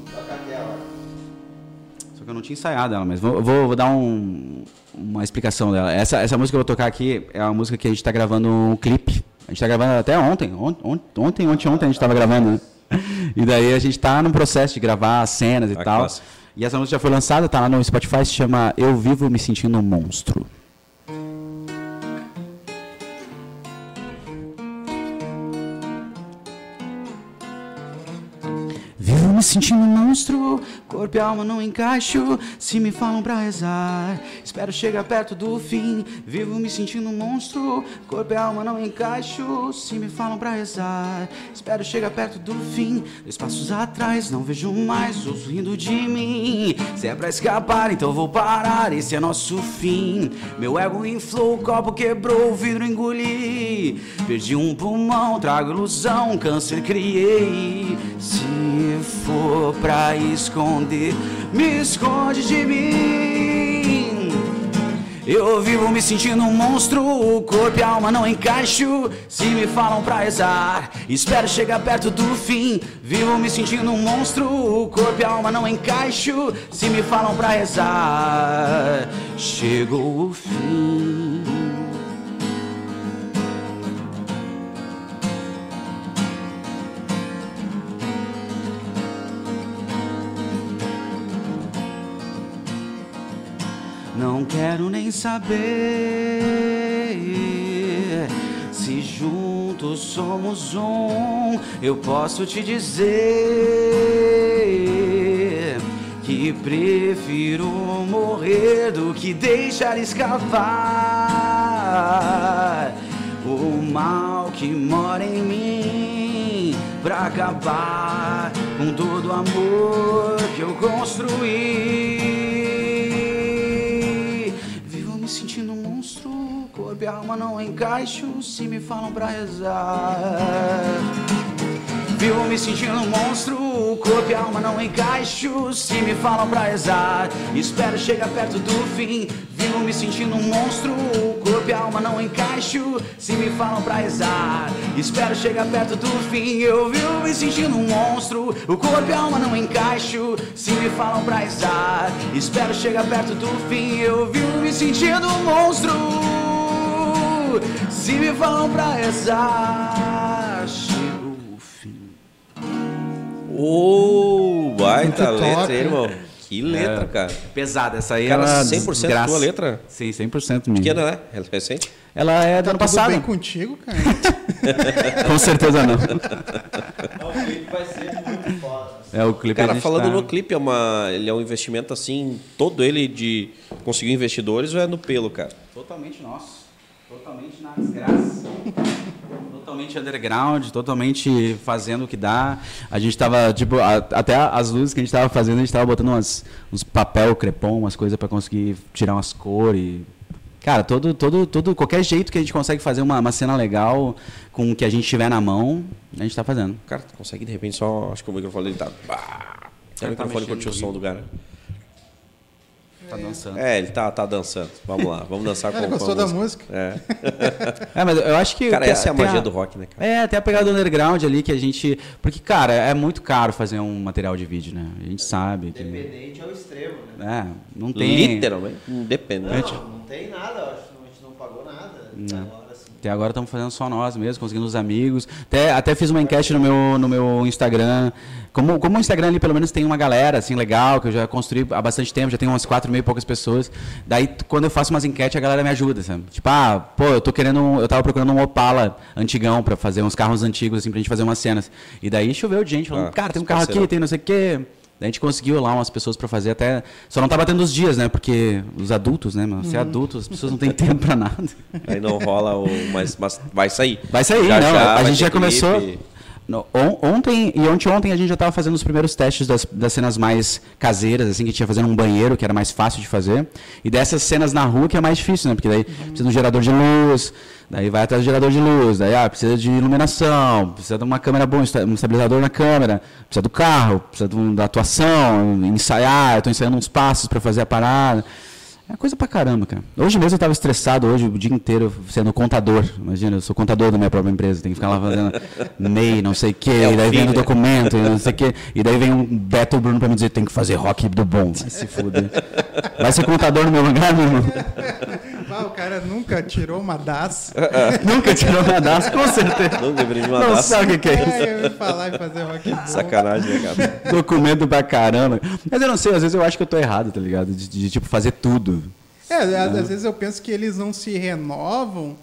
Só que eu não tinha ensaiado ela, mas vou, vou, vou dar um- uma explicação dela. Essa, essa música que eu vou tocar aqui é uma música que a gente tá gravando um clipe. A gente tá gravando até ontem. Ont- ont- Ontem, ontem, ontem a gente tava gravando, né? E daí a gente tá no processo de gravar as cenas e Ah, tal. E essa música já foi lançada, tá lá no Spotify, se chama Eu Vivo Me Sentindo um Monstro. Me sentindo um monstro, corpo e alma não encaixo. Se me falam pra rezar, espero chegar perto do fim. Vivo me sentindo um monstro, corpo e alma não encaixo. Se me falam pra rezar, espero chegar perto do fim. Dois passos atrás, não vejo mais os rindo de mim. Se é pra escapar, então vou parar. Esse é nosso fim. Meu ego inflou, o copo quebrou, o vidro engoli. Perdi um pulmão, trago ilusão, câncer criei. Se for pra esconder, me esconde de mim. Eu vivo me sentindo um monstro, o corpo e a alma não encaixo. Se me falam pra rezar, espero chegar perto do fim. Vivo me sentindo um monstro, o corpo e a alma não encaixo. Se me falam pra rezar, chegou o fim. Não quero nem saber se juntos somos um. Eu posso te dizer que prefiro morrer do que deixar escapar o mal que mora em mim pra acabar com todo o amor que eu construí. Sentindo um monstro, corpo e alma não encaixo se me falam pra rezar. Vivo me sentindo um monstro, corpo e alma não encaixo se me falam pra rezar. Espero chegar perto do fim. Vivo me sentindo um monstro, corpo e alma não encaixo se me falam pra rezar. Espero chegar perto do fim. Eu vivo me sentindo um monstro, o corpo e alma não encaixo se me falam pra rezar. Espero chegar perto do fim. Eu vivo me sentindo um monstro, se me falam pra rezar. Ô, baita Muito letra, top, hein? irmão. Que letra, É. cara. Pesada, essa aí Cara, ela 100% desgraça. tua letra? Sim, 100% minha. Pequena, né? Ela é recente? Ela é do Tá ano tudo passado. bem contigo, cara? Com certeza não. O clipe vai ser muito foda. É o clipe Cara, falando tá- no clipe, é, uma, ele é um investimento assim, todo ele de conseguir investidores ou é no pelo, cara? Totalmente nosso. Totalmente na desgraça. Totalmente underground, totalmente fazendo o que dá. A gente tava, tipo, a- até as luzes que a gente tava fazendo, a gente tava botando umas, uns papel crepom, umas coisas pra conseguir tirar umas cores. Cara, todo, todo, todo, qualquer jeito que a gente consegue fazer uma, uma cena legal com o que a gente tiver na mão, a gente tá fazendo. Cara, tu consegue de repente só. Acho que o microfone dele tá. É o microfone curtiu o som do cara. Tá dançando. É, ele tá, tá dançando. Vamos lá, vamos dançar com, Ele a gostou da música? É. É, mas eu acho que. Cara, essa é a magia do rock, né, cara? É, tem a pegada do underground ali que a gente. Porque, cara, é muito caro fazer um material de vídeo, né? A gente sabe. Que... Independente ao extremo, né? É, não tem. Literalmente, independente. Não, não tem nada, eu acho. A gente não pagou nada. Até agora, assim. Até agora estamos fazendo só nós mesmo, conseguindo os amigos. Até, até fiz uma enquete no meu, no meu Instagram. Como, como o Instagram ali pelo menos tem uma galera assim legal, que eu já construí há bastante tempo, já tem umas quatro mil e poucas pessoas. Daí quando eu faço umas enquetes, a galera me ajuda, sabe? Tipo, ah, pô, eu tô querendo. um- Eu tava procurando um Opala antigão pra fazer uns carros antigos, assim, pra gente fazer umas cenas. E daí choveu de gente falando, Ah, cara, tem um carro aqui, parceirão. tem não sei o quê. A gente conseguiu lá umas pessoas pra fazer até. Só não tá batendo os dias, né? Porque os adultos, né, mano? Ser adulto, as pessoas não têm tempo pra nada. Aí não rola o. Mas, mas vai sair. Vai sair, Já, não. já a vai gente já começou. clipe. No- on- ontem e ontem ontem a gente já estava fazendo os primeiros testes das, das cenas mais caseiras, assim, que a gente ia fazer num banheiro, que era mais fácil de fazer. E dessas cenas na rua que é mais difícil, né? Porque daí precisa de um gerador de luz, daí vai atrás do gerador de luz, daí ah, precisa de iluminação, precisa de uma câmera boa, um esta- um estabilizador na câmera, precisa do carro, precisa um- da atuação, ensaiar, eu tô ensaiando uns passos para fazer a parada. É coisa pra caramba, cara. Hoje mesmo eu tava estressado, hoje o dia inteiro sendo contador. Imagina, eu sou contador da minha própria empresa, tem que ficar lá fazendo MEI, não sei o quê, É e daí fim, vem o né? documento, e não sei o quê. E daí vem um Beto Bruno pra me dizer, tem que fazer rock do bom. Vai se fuder. Vai ser contador no meu lugar, meu irmão? Ah, o cara nunca tirou uma DAS. Nunca tirou uma das, com certeza. Nunca aprendi uma Não daça. sabe o que que é isso. É, eu falar e fazer rock and roll. Sacanagem, né, cara? Documento pra caramba. Mas eu não sei, às vezes eu acho que eu tô errado, tá ligado? De, de, tipo, fazer tudo. É, às, às vezes eu penso que eles não se renovam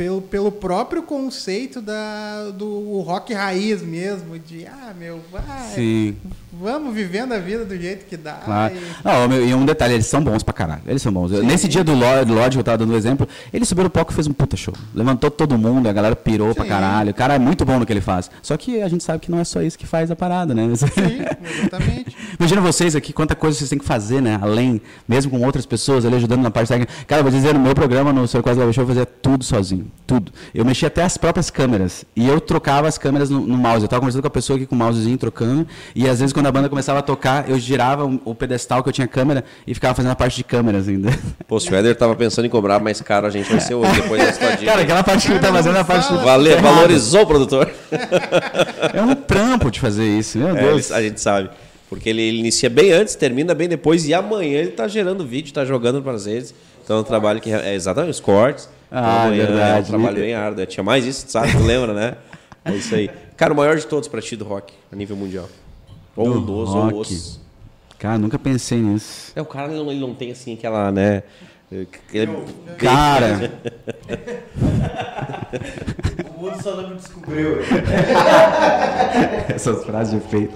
pelo, pelo próprio conceito da, do rock raiz mesmo, de, ah, meu, vai, Sim. vamos vivendo a vida do jeito que dá. Claro. e- meu, e um detalhe, eles são bons pra caralho. Eles são bons. Eu- Nesse dia do Lodge, que eu tava dando o exemplo, ele subiu no palco e fez um puta show. Levantou todo mundo, a galera pirou pra Sim. caralho. O cara é muito bom no que ele faz. Só que a gente sabe que não é só isso que faz a parada, né? Sim, exatamente. Imagina vocês aqui, quanta coisa vocês têm que fazer, né? Além, mesmo com outras pessoas ali ajudando na parte técnica. Cara, vou dizer, no meu programa, no Sr. Quase Leve Show, eu fazia tudo sozinho. Tudo. Eu mexia até as próprias câmeras. E eu trocava as câmeras no, no mouse. Eu tava conversando com a pessoa aqui com o mousezinho, trocando. E às vezes, quando a banda começava a tocar, eu girava o, o pedestal que eu tinha câmera e ficava fazendo a parte de câmeras ainda. Pô, se o Éder tava pensando em cobrar mais caro, a gente vai ser hoje, depois dessa tua dica. Cara, aquela parte que ele tá fazendo é a parte. Vale- errada. valorizou o produtor. É um trampo de fazer isso, meu É, Deus. ele- a gente sabe. Porque ele, ele inicia bem antes, termina bem depois, e amanhã ele tá gerando vídeo, tá jogando para as redes. Então é um trabalho que. É exatamente, os cortes. Ah, amanhã É verdade. um trabalho bem árduo. Tinha mais isso, sabe? Tu lembra, né? É isso aí. Cara, o maior de todos pra ti do rock, a nível mundial. Ou Do um dos, rock. ou os. Cara, nunca pensei nisso. É, o cara ele não, ele não tem assim aquela, né? ele é Cara, O mundo só não me descobriu. essas frases de efeito.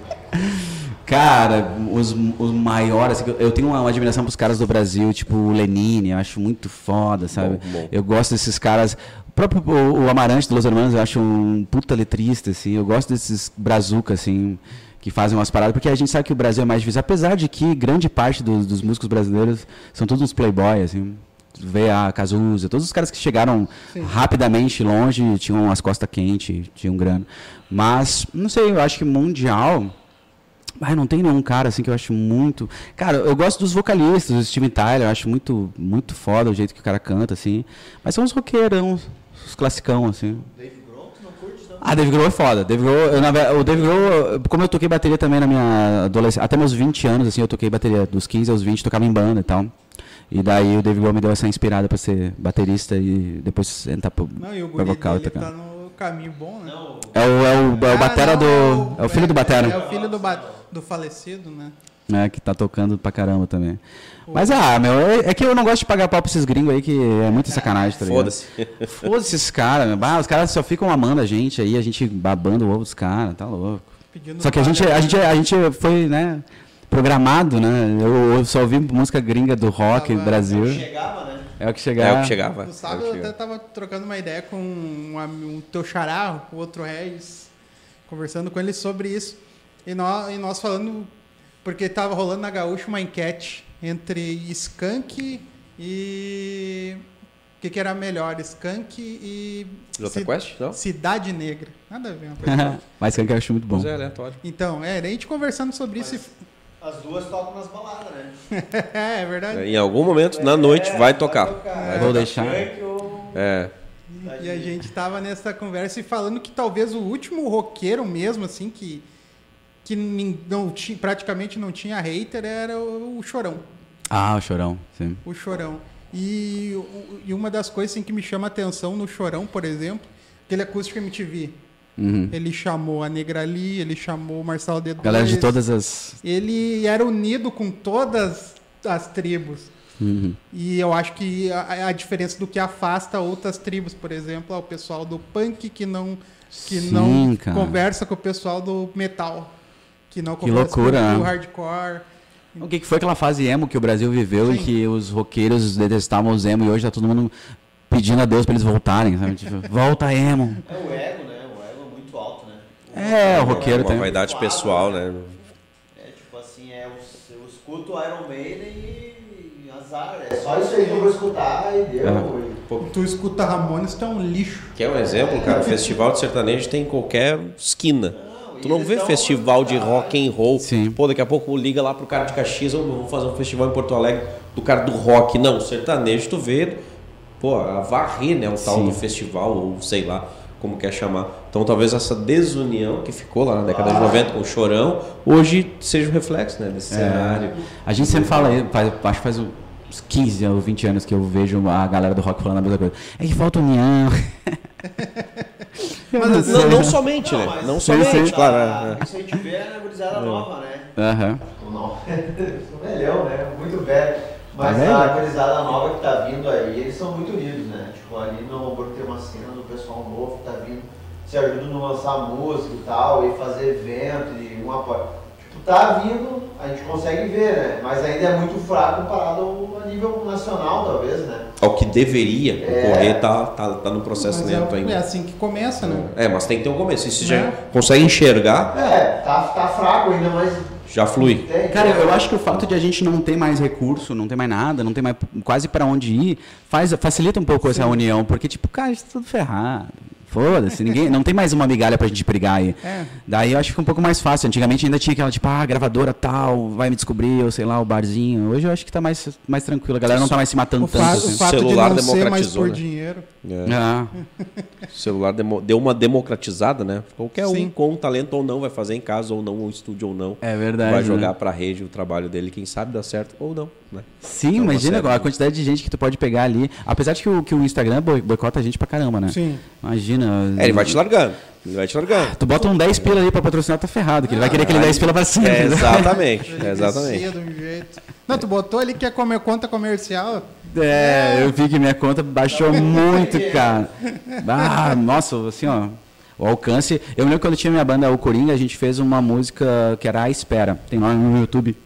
Cara, os, os maiores. assim, Eu tenho uma, uma admiração pros caras do Brasil, tipo o Lenine, eu acho muito foda, sabe? Bom, bom. Eu gosto desses caras. O próprio o, o Amarante dos Los Hermanos, eu acho um puta letrista, assim. Eu gosto desses brazucas, assim, que fazem umas paradas, porque a gente sabe que o Brasil é mais difícil. Apesar de que grande parte dos, dos músicos brasileiros são todos uns playboy, assim. Tu Vê a Cazuza, todos os caras que chegaram rapidamente longe, tinham as costas quentes, tinham grana. Mas, não sei, eu acho que mundial. Ai, não tem nenhum cara assim que eu acho muito. Cara, eu gosto dos vocalistas, o Steven Tyler, eu acho muito, muito foda o jeito que o cara canta, assim. Mas são os roqueirão, os classicão, assim. Dave Grohl, tu não curte não? Ah, Dave Grohl é foda. Dave Grohl, eu, na o Dave Grohl, como eu toquei bateria também na minha adolescência, até meus 20 anos, assim, eu toquei bateria dos 15 aos 20, tocava em banda e tal. E daí o Dave Grohl me deu essa inspirada pra ser baterista e depois entrar pro, Não, e o pra vocal e tocar. tá no caminho bom, né? Não, É o, é o, é o Ah, batera não, do. É o filho do batera. É o filho do, ba- do falecido, né? né, que tá tocando pra caramba também. Mas, ah, meu, é, é que eu não gosto de pagar pau pra esses gringos aí, que é muita sacanagem, tá? Foda-se. Foda-se esses caras, meu. Bah, os caras só ficam amando a gente aí, a gente babando o ovo dos caras, tá louco. Pedindo Só que a gente, a, gente, a gente foi, né, programado, né? Eu, eu só ouvi música gringa do rock Brasil. chegava, né? É o que É chegava. o que chegava. No É sábado que eu até tava trocando uma ideia com um, um teu xará, o outro Regis, conversando com ele sobre isso. E nós, e nós falando, porque tava rolando na Gaúcha uma enquete entre Skank E o que, que era melhor, Skank e Jota Ci- Quest? Não? Cidade Negra. Nada a ver uma coisa. Mas que eu acho muito bom. Mas é aleatório. então, é, a gente conversando sobre isso. As duas tocam nas baladas, né? é, é verdade. Em algum momento, na noite, É, vai tocar. Vai Vou tocar deixar. funk ou- É. E a gente tava nessa conversa e falando que talvez o último roqueiro mesmo, assim, que, que não ti- praticamente não tinha hater era o, o Chorão. Ah, o Chorão, sim. O Chorão. E, e uma das coisas assim, que me chama a atenção no Chorão, por exemplo, aquele acústico MTV. Uhum. Ele chamou a Negrali, ele chamou o Marcelo D2. Galera de todas as... Ele era unido com todas as tribos. Uhum. E eu acho que a, a diferença do que afasta outras tribos, por exemplo, é o pessoal do punk que não que Sim, não cara. conversa com o pessoal do metal, que não Que conversa loucura, com o né? hardcore. O que que foi aquela fase emo que o Brasil viveu e Sim. que os roqueiros detestavam os emo e hoje tá todo mundo pedindo a Deus pra eles voltarem, sabe? Tipo, volta emo. É o ego, né? O ego é muito alto, né? É, o roqueiro Uma tem... vaidade pessoal, né? É tipo assim, é, eu, eu escuto Iron Maiden e azar. É só isso aí que eu vou escutar e deu. É. Tu escuta Ramones, tu é um lixo. Quer um exemplo, cara? Festival de sertanejo tem em qualquer esquina. Tu não vê festival de rock and roll. Sim. Pô, daqui a pouco liga lá pro cara de Caxias, ou vamos fazer um festival em Porto Alegre do cara do rock. Não, sertanejo tu vê, pô, a varrer, né, o tal Sim. do festival, ou sei lá como quer chamar. Então talvez essa desunião que ficou lá na década de 90 com o Chorão, hoje seja um reflexo, né, desse cenário. A gente sempre fala, faz, acho que faz uns 15 ou 20 anos que eu vejo a galera do rock falando a mesma coisa. É que falta união. Mas Não, não somente, né? mas- Não somente, sim. claro. Ah, é, é. Isso a gente vê na gurizada nova, né? Aham. Não, sou velhão, né? Muito velho. Mas Tá a gurizada nova que tá vindo aí, eles são muito unidos, né? Tipo, ali no Hamburgo tem uma cena do pessoal novo que tá vindo, se ajudam no lançar música e tal, e fazer evento, e um apoio. Tipo, tá vindo, a gente consegue ver, né? Mas ainda é muito fraco comparado ao- a nível nacional, talvez, né? Ao que deveria É. ocorrer, tá, tá, tá no processo Mas lento é, ainda. é assim que começa, né? É, mas tem que ter um começo. E se já Né? consegue enxergar, É, tá, tá fraco ainda, mas já flui. Cara, eu acho que o fato de a gente não ter mais recurso, não ter mais nada, não ter mais quase pra onde ir, faz, facilita um pouco essa união, porque tipo, cara, isso é tudo ferrado. Foda-se, ninguém, não tem mais uma migalha pra gente brigar aí. É. Daí eu acho que fica um pouco mais fácil. Antigamente ainda tinha aquela, tipo, ah, gravadora tal, vai me descobrir, ou sei lá, o barzinho. Hoje eu acho que tá mais, mais tranquilo. A galera não tá mais se matando O, tanto. fa assim. o fato de celular não ser mais democratizou, por né? dinheiro. É. Ah, O celular deu uma democratizada, né? Qualquer Sim. um com talento ou não vai fazer em casa ou não, ou estúdio ou não. é verdade. vai né? jogar pra rede o trabalho dele, quem sabe dá certo ou não, né? Sim, Não, imagina você- agora a quantidade de gente que tu pode pegar ali. Apesar de que o, que o Instagram boi- boicota a gente pra caramba, né? Sim. Imagina. É, ele vai te largando. Ele vai te largando. Tu bota um 10 pila ali pra patrocinar, tá ferrado. Que ele vai querer aquele 10 pila pra cima. É, exatamente, Ele exatamente. um jeito. Não, tu botou ali que é comer conta comercial. É, eu vi que minha conta baixou muito, cara. Ah, nossa, assim, ó. O alcance. Eu lembro quando eu tinha minha banda O Coringa, a gente fez uma música que era A Espera. Tem lá no YouTube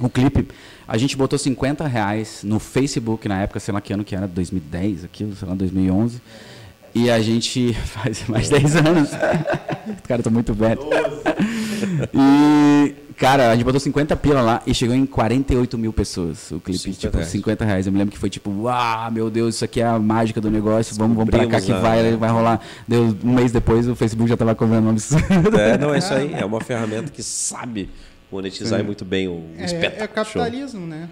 o clipe. A gente botou 50 reais no Facebook na época, sei lá que ano que era, 2010, aquilo, sei lá, 2011. E a gente faz mais 10 anos. Os caras estão muito velhos. E, cara, a gente botou 50 pila lá e chegou em 48 mil pessoas o clipe. 50 tipo, reais. 50 reais. Eu me lembro que foi tipo, uau, meu Deus, isso aqui é a mágica do negócio. Vamos, vamos pra cá que Descobrimos a- vai, vai rolar. Deu um mês depois, o Facebook já tava cobrando um absurdo. É, não, é isso aí. É uma ferramenta que sabe monetizar muito bem o É, espetáculo. é capitalismo, né?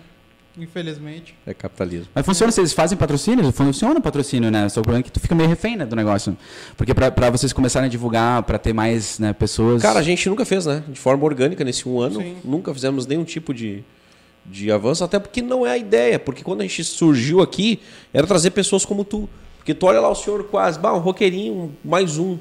Infelizmente. É capitalismo. Mas funciona, vocês fazem patrocínio? Funciona o patrocínio, né? Só o problema é que tu fica meio refém né, do negócio. Porque pra, pra vocês começarem a divulgar, pra ter mais né, pessoas. Cara, a gente nunca fez, né? De forma orgânica nesse um ano. Sim. Nunca fizemos nenhum tipo de, de avanço, até porque não é a ideia. Porque quando a gente surgiu aqui, era trazer pessoas como tu. Porque tu olha lá o senhor quase, bah, um roqueirinho, mais um.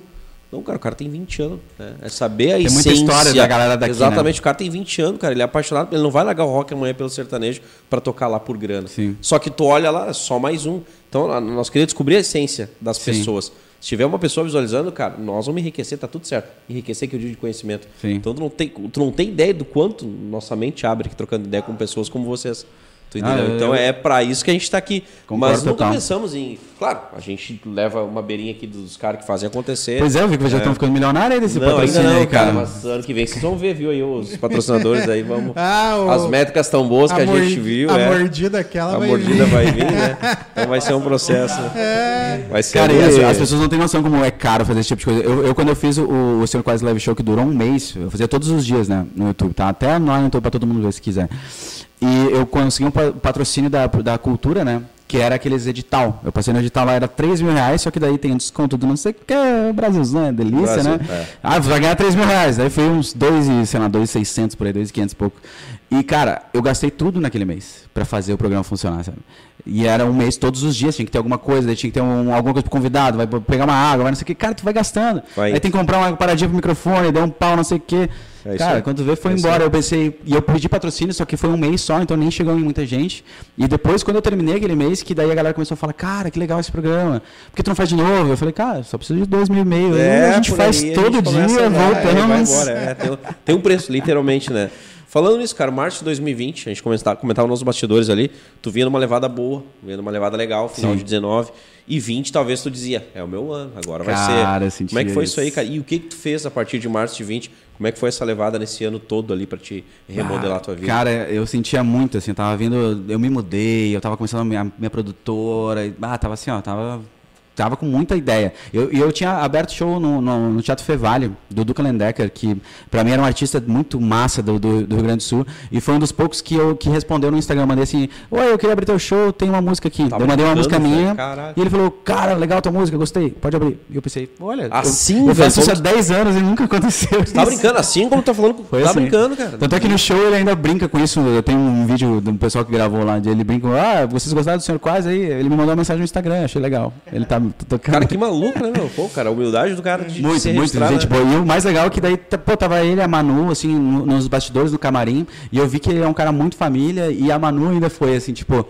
Não, cara, o cara tem 20 anos. Né? É saber a Tem muita essência. história da galera daqui, Exatamente, o cara tem 20 anos, cara. Ele é apaixonado, ele não vai largar o rock amanhã pelo sertanejo pra tocar lá por grana. Sim. Só que tu olha lá, é só mais um. Então, nós queríamos descobrir a essência das Sim. pessoas. Se tiver uma pessoa visualizando, cara, nós vamos enriquecer, tá tudo certo. Enriquecer que eu digo de conhecimento. Sim. Então tu não, tem, tu não tem ideia do quanto nossa mente abre aqui trocando ideia com pessoas como vocês. Tu entendeu? Ah, eu- então eu- é pra isso que a gente tá aqui. Concordo Mas nunca total. pensamos em. Claro, a gente leva uma beirinha aqui dos caras que fazem acontecer. Pois é, eu vi que já estão ficando milionários aí desse não, ainda patrocínio não, aí, cara. cara. Mas ano que vem vocês vão ver, viu aí os patrocinadores aí, vamos. Ah, o- As métricas tão boas que a, gente viu, A é. mordida aquela A vai mordida vir. vai vir, né? Então vai ser um processo. É. Vai ser Cara, um- as, as pessoas não têm noção como é caro fazer esse tipo de coisa. Eu, eu, quando eu fiz o, o Senhor Quase Live Show, que durou um mês, eu fazia todos os dias, né, no YouTube, tá? Até no YouTube pra todo mundo ver se quiser. E eu consegui um pa- patrocínio da, da cultura, né? Que era aqueles edital. Eu passei no edital lá, era 3 mil reais, só que daí tem um desconto do não sei o que, é Brasilzão, é delícia, Brasil, né? é. Ah, você vai ganhar 3 mil reais. Aí foi uns 2 e, sei lá, 2,600 por aí, 2,500 e pouco. E, cara, eu gastei tudo naquele mês pra fazer o programa funcionar, sabe? E era um mês todos os dias, tinha que ter alguma coisa, tinha que ter um, alguma coisa pro convidado, vai pegar uma água, vai não sei o que. Cara, tu vai gastando. Vai. Aí tem que comprar uma paradinha pro microfone, deu um pau, não sei o que. É cara, aí. quando vê, foi É embora. Eu pensei, e eu pedi patrocínio, só que foi um mês só, então nem chegou em muita gente. E depois, quando eu terminei aquele mês, que daí a galera começou a falar, cara, que legal esse programa. Por que tu não faz de novo? Eu falei, cara, só preciso de dois mil e meio. Aí a gente É, faz aí, todo gente dia, é, voltamos. é, tem, tem um preço, literalmente, né? Falando nisso, cara, março de 2020, a gente comentava, comentava nos bastidores ali, tu vinha numa levada boa, vinha numa levada legal, final Sim. de 19, e 20 talvez tu dizia, é o meu ano, agora vai Cara, eu ser. Como é que foi isso aí, isso. cara? E o que que tu fez a partir de março de 20? Como é que foi essa levada nesse ano todo ali pra te remodelar a tua vida? Cara, eu sentia muito, assim, eu tava vindo, eu me mudei, eu tava começando a minha, minha produtora, e, ah, tava assim, ó, tava, tava com muita ideia. Eu- E eu, tinha aberto show no, no, no Teatro Fevale, do Duca Lendecker, que pra mim era um artista muito massa do, do, do Rio Grande do Sul, e foi um dos poucos que, eu, que respondeu no Instagram, eu mandei assim, oi, eu queria abrir teu show, tem uma música aqui. Tá eu mandei uma música minha, e ele falou, cara, legal tua música, gostei, pode abrir. E eu pensei, olha, eu- Assim, eu, faço velho, isso há como 10 anos e nunca aconteceu Tá isso. brincando assim como tá falando? Foi tá assim. brincando, cara. Tanto é que no show ele ainda brinca com isso. Eu tenho um vídeo do pessoal que gravou lá, de ele brinca, ah, vocês gostaram do Senhor Quase aí? Ele me mandou uma mensagem no Instagram, achei legal. Ele tá tocando. Cara, que maluco, né, meu? Pô, cara, a humildade do cara de muito, muito, gente né? boa. E o mais legal é que daí, pô, tava ele e a Manu, assim, no- nos bastidores do camarim, e eu vi que ele é um cara muito família, e a Manu ainda foi, assim, tipo,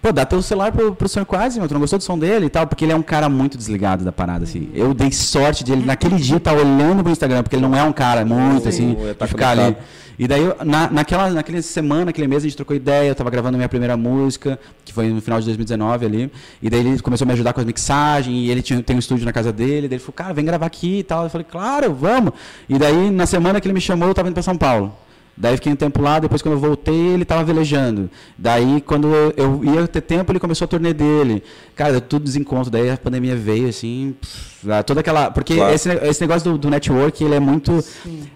pô, dá teu celular pro, pro senhor quase, meu, tu não gostou do som dele e tal, porque ele é um cara muito desligado da parada, assim. Eu dei sorte de ele, naquele dia, estar olhando pro Instagram, porque ele não é um cara muito, Sim, assim, tá de ficar ali. E daí, na, naquela, naquela semana, aquele mês, a gente trocou ideia, eu tava gravando a minha primeira música, que foi no final de 2019 ali, e daí ele começou a me ajudar com as mixagens, e ele tinha, tem um estúdio na casa dele, daí ele falou, cara, vem gravar aqui e tal. Eu falei, claro, vamos. E daí, na semana que ele me chamou, eu tava indo pra São Paulo. Daí fiquei um tempo lá, depois quando eu voltei, ele tava velejando. Daí quando eu, eu ia ter tempo, ele começou a turnê dele. Cara, deu tudo desencontro. Daí a pandemia veio, assim, pff, ah, toda aquela... Porque Claro. esse, esse negócio do, do network, ele é muito,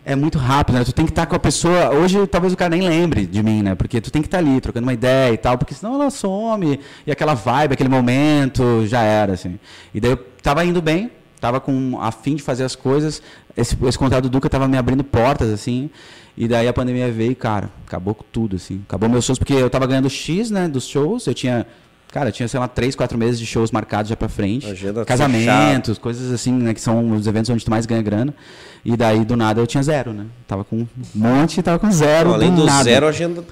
é muito rápido, né? Tu tem que estar com a pessoa... Hoje, talvez o cara nem lembre de mim, né? Porque tu tem que estar ali, trocando uma ideia e tal, porque senão ela some. E aquela vibe, aquele momento, já era, assim. E daí eu tava indo bem, tava com a fim de fazer as coisas. Esse, esse contrato do Duca tava me abrindo portas, assim. E daí a pandemia veio, e, cara, acabou com tudo, assim. Acabou meus shows, porque eu tava ganhando X, né, dos shows. Eu tinha, cara, eu tinha, sei lá, três, quatro meses de shows marcados já pra frente. Agenda Casamentos, coisas assim, né, que são os eventos onde tu mais ganha grana. E daí, do nada, eu tinha zero, né. Tava com um monte e tava com zero Não, além do nada. zero, a agenda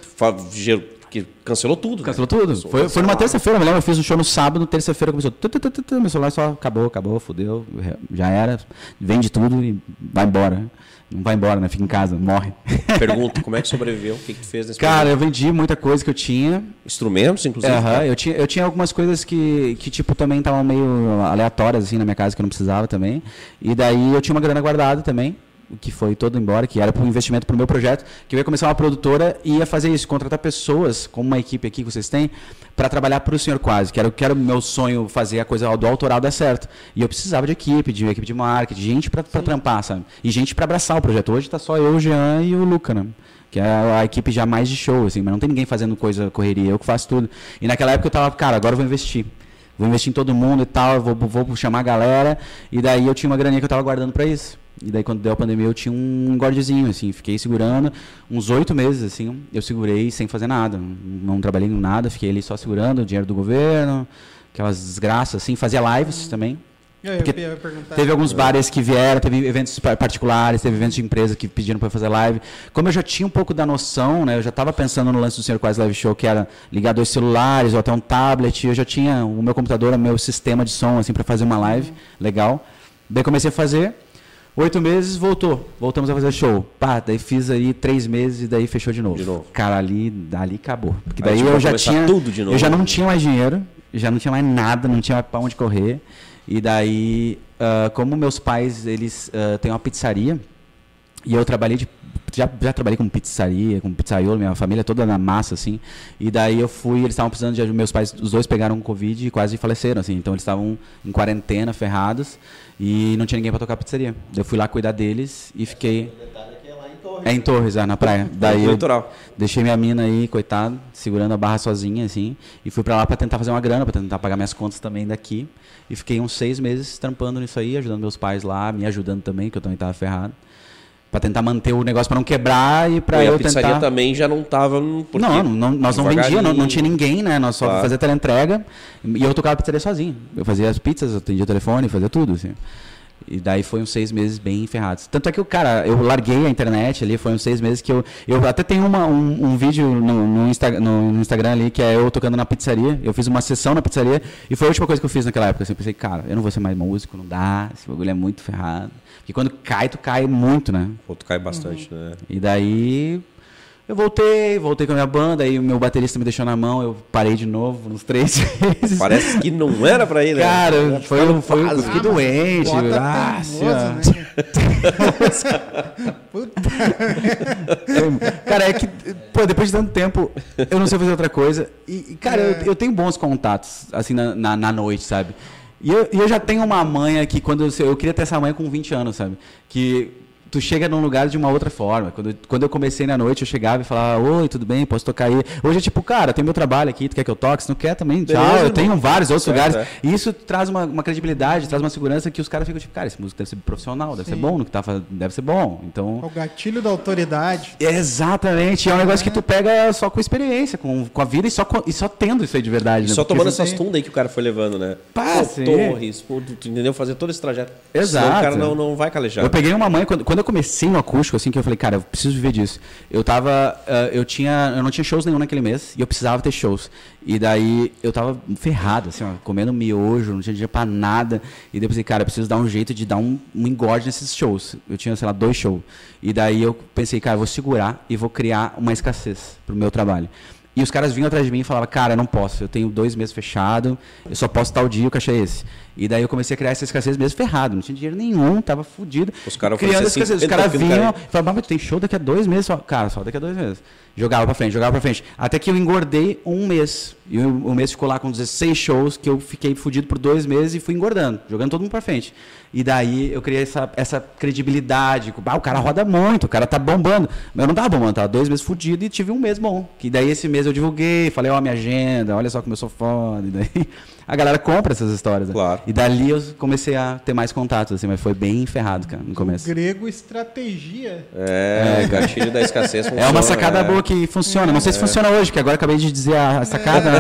que cancelou tudo. né? Cancelou tudo. Foi, foi numa terça-feira, eu me lembro, eu fiz um show no sábado, terça-feira começou. tu, tu, tu, meu celular só acabou, acabou, fudeu, já era, vende tudo e vai embora. Não vai embora, né? Fica em casa, morre. Pergunta, como é que sobreviveu? O que, que tu fez nesse Cara, período? eu vendi muita coisa que eu tinha. Instrumentos, inclusive? Aham, eu, tinha, eu tinha algumas coisas que, que tipo, também estavam meio aleatórias, assim, na minha casa, que eu não precisava também. E daí eu tinha uma grana guardada também, que foi todo embora, que era para um investimento para o meu projeto, que eu ia começar uma produtora e ia fazer isso, contratar pessoas, como uma equipe aqui que vocês têm, para trabalhar para o Senhor Quase, que era, que era o meu sonho fazer a coisa do autoral dar certo. E eu precisava de equipe, de equipe de marketing, de gente para trampar, sabe? E gente para abraçar o projeto. Hoje está só eu, o Jean e o Luca, né? Que é a equipe já mais de show, assim, mas não tem ninguém fazendo coisa, correria, eu que faço tudo. E naquela época eu tava, cara, agora eu vou investir. Vou investir em todo mundo e tal, vou, vou chamar a galera. E daí eu tinha uma graninha que eu tava guardando para isso. E daí quando deu a pandemia eu tinha um engordezinho, assim, fiquei segurando uns oito meses, assim, eu segurei sem fazer nada. Não, não trabalhei em nada, fiquei ali só segurando o dinheiro do governo, aquelas desgraças, assim, fazia lives também. Eu, eu perguntar. Teve alguns bares que vieram, teve eventos pa- particulares, teve eventos de empresa que pediram para fazer live. Como eu já tinha um pouco da noção, né, eu já estava pensando no lance do Senhor Quase Live Show, que era ligar dois celulares ou até um tablet, eu já tinha o meu computador, o meu sistema de som assim para fazer uma live legal. Daí comecei a fazer. Oito meses, voltou. Voltamos a fazer show. Pá, daí fiz aí três meses e daí fechou de novo. De novo. Cara, ali, ali acabou. Porque Aí daí eu já tinha. tudo de novo, Eu já não tinha mais dinheiro, já não tinha mais nada, não tinha mais pra onde correr. E daí, ah, como meus pais, eles ah, têm uma pizzaria, e eu trabalhei de. Já, já trabalhei com pizzaria, com pizzaiolo, minha família toda na massa, assim. E daí eu fui, eles estavam precisando de ajuda. Meus pais, os dois pegaram Covid e quase faleceram, assim. Então eles estavam em quarentena, ferrados, e não tinha ninguém para tocar pizzaria. Daí eu fui lá cuidar deles e fiquei. O detalhe é é em Torres. É em Torres, na praia. Daí eu deixei minha mina aí, coitado, segurando a barra sozinha, assim, e fui pra lá pra tentar fazer uma grana, pra tentar pagar minhas contas também daqui. E fiquei uns seis meses trampando nisso aí, ajudando meus pais lá, me ajudando também, que eu também tava ferrado. Pra tentar manter o negócio pra não quebrar e pra e eu a pizzaria tentar... também já não tava. Não, não, nós não vendíamos, não, não tinha ninguém, né? Nós só Claro. fazia teleentrega e eu tocava pizzaria sozinho. Eu fazia as pizzas, atendia o telefone, fazia tudo, assim. E daí foi uns seis meses bem ferrados. Tanto é que o cara, eu larguei a internet ali, foi uns seis meses que eu. Eu até tenho uma, um, um vídeo no, no, Insta- no- no Instagram ali, que é eu tocando na pizzaria. Eu fiz uma sessão na pizzaria e foi a última coisa que eu fiz naquela época. Assim, eu pensei, cara, eu não vou ser mais músico, não dá, esse bagulho é muito ferrado. Porque quando cai, tu cai muito, né? Pô, tu cai bastante, né? E daí eu voltei, voltei com a minha banda, aí o meu baterista me deixou na mão, eu parei de novo nos três meses. Parece que não era pra ir, né? Cara, foi, um- foi, eu fiquei Ah, doente. Ah, teimoso, né? Puta. Cara, é que, pô, depois de tanto tempo, eu não sei fazer outra coisa. E, cara, eu, eu tenho bons contatos, assim, na, na, na noite, sabe? E eu, e eu já tenho uma manha que quando eu, eu queria ter essa manha com 20 anos, sabe? Que tu chega num lugar de uma outra forma. Quando, eu- quando eu comecei na noite, eu chegava e falava, oi, tudo bem, posso tocar aí? Hoje é tipo, cara, tem meu trabalho aqui, tu quer que eu toque? Se não quer também, tchau. Beleza, eu irmão. tenho vários outros Certo, lugares. é. E isso traz uma, uma credibilidade, traz uma segurança que os caras ficam tipo, cara, esse músico deve ser profissional, deve ser Sim. bom no que tá fazendo, deve ser bom. Então. O gatilho da autoridade. Exatamente, é um negócio que tu pega só com experiência, com, com a vida e só, co- e só tendo isso aí de verdade. Né? só Porque tomando essas tundas aí que o cara foi levando, né? Pá. Torres, entendeu? Fazer todo esse trajeto. Exato. Senão o cara não, não vai calejar. Eu peguei uma mãe, quando, quando eu comecei no acústico, assim, que eu falei, cara, eu preciso viver disso. Eu tava, ah, eu tinha, eu não tinha shows nenhum naquele mês, e eu precisava ter shows. E daí, eu tava ferrado, assim, ó, comendo miojo, não tinha dinheiro pra nada. E daí eu pensei, cara, eu preciso dar um jeito de dar um, um engorde nesses shows. Eu tinha, sei lá, dois shows. E daí eu pensei, cara, eu vou segurar e vou criar uma escassez pro meu trabalho. E os caras vinham atrás de mim e falavam, cara, eu não posso, eu tenho dois meses fechado, eu só posso tal dia, o cachê é esse. E daí eu comecei a criar essa escassez mesmo ferrado, não tinha dinheiro nenhum, tava fudido. Os caras criando ofereciam escassez. Os 50 caras pila, vinham cara. falavam, mas tu tem show daqui a dois meses? Só. Cara, só daqui a dois meses. Jogava pra frente, jogava pra frente. Até que eu engordei um mês. E o, o mês ficou lá com 16 shows, que eu fiquei fudido por dois meses e fui engordando, jogando todo mundo pra frente. E daí eu criei essa, essa credibilidade. Ah, o cara roda muito, o cara tá bombando. Mas eu não tava bombando, tava dois meses fudido e tive um mês bom. Que daí esse mês eu divulguei, falei, ó, minha agenda, olha só como eu sou foda. E daí a galera compra essas histórias. né? Claro. E dali eu comecei a ter mais contatos, assim, mas foi bem ferrado, cara, no começo. Grego estratégia. É, gatilho da escassez É funciona, uma sacada é. boa que funciona. Não sei se funciona hoje, que agora eu acabei de dizer a sacada. né?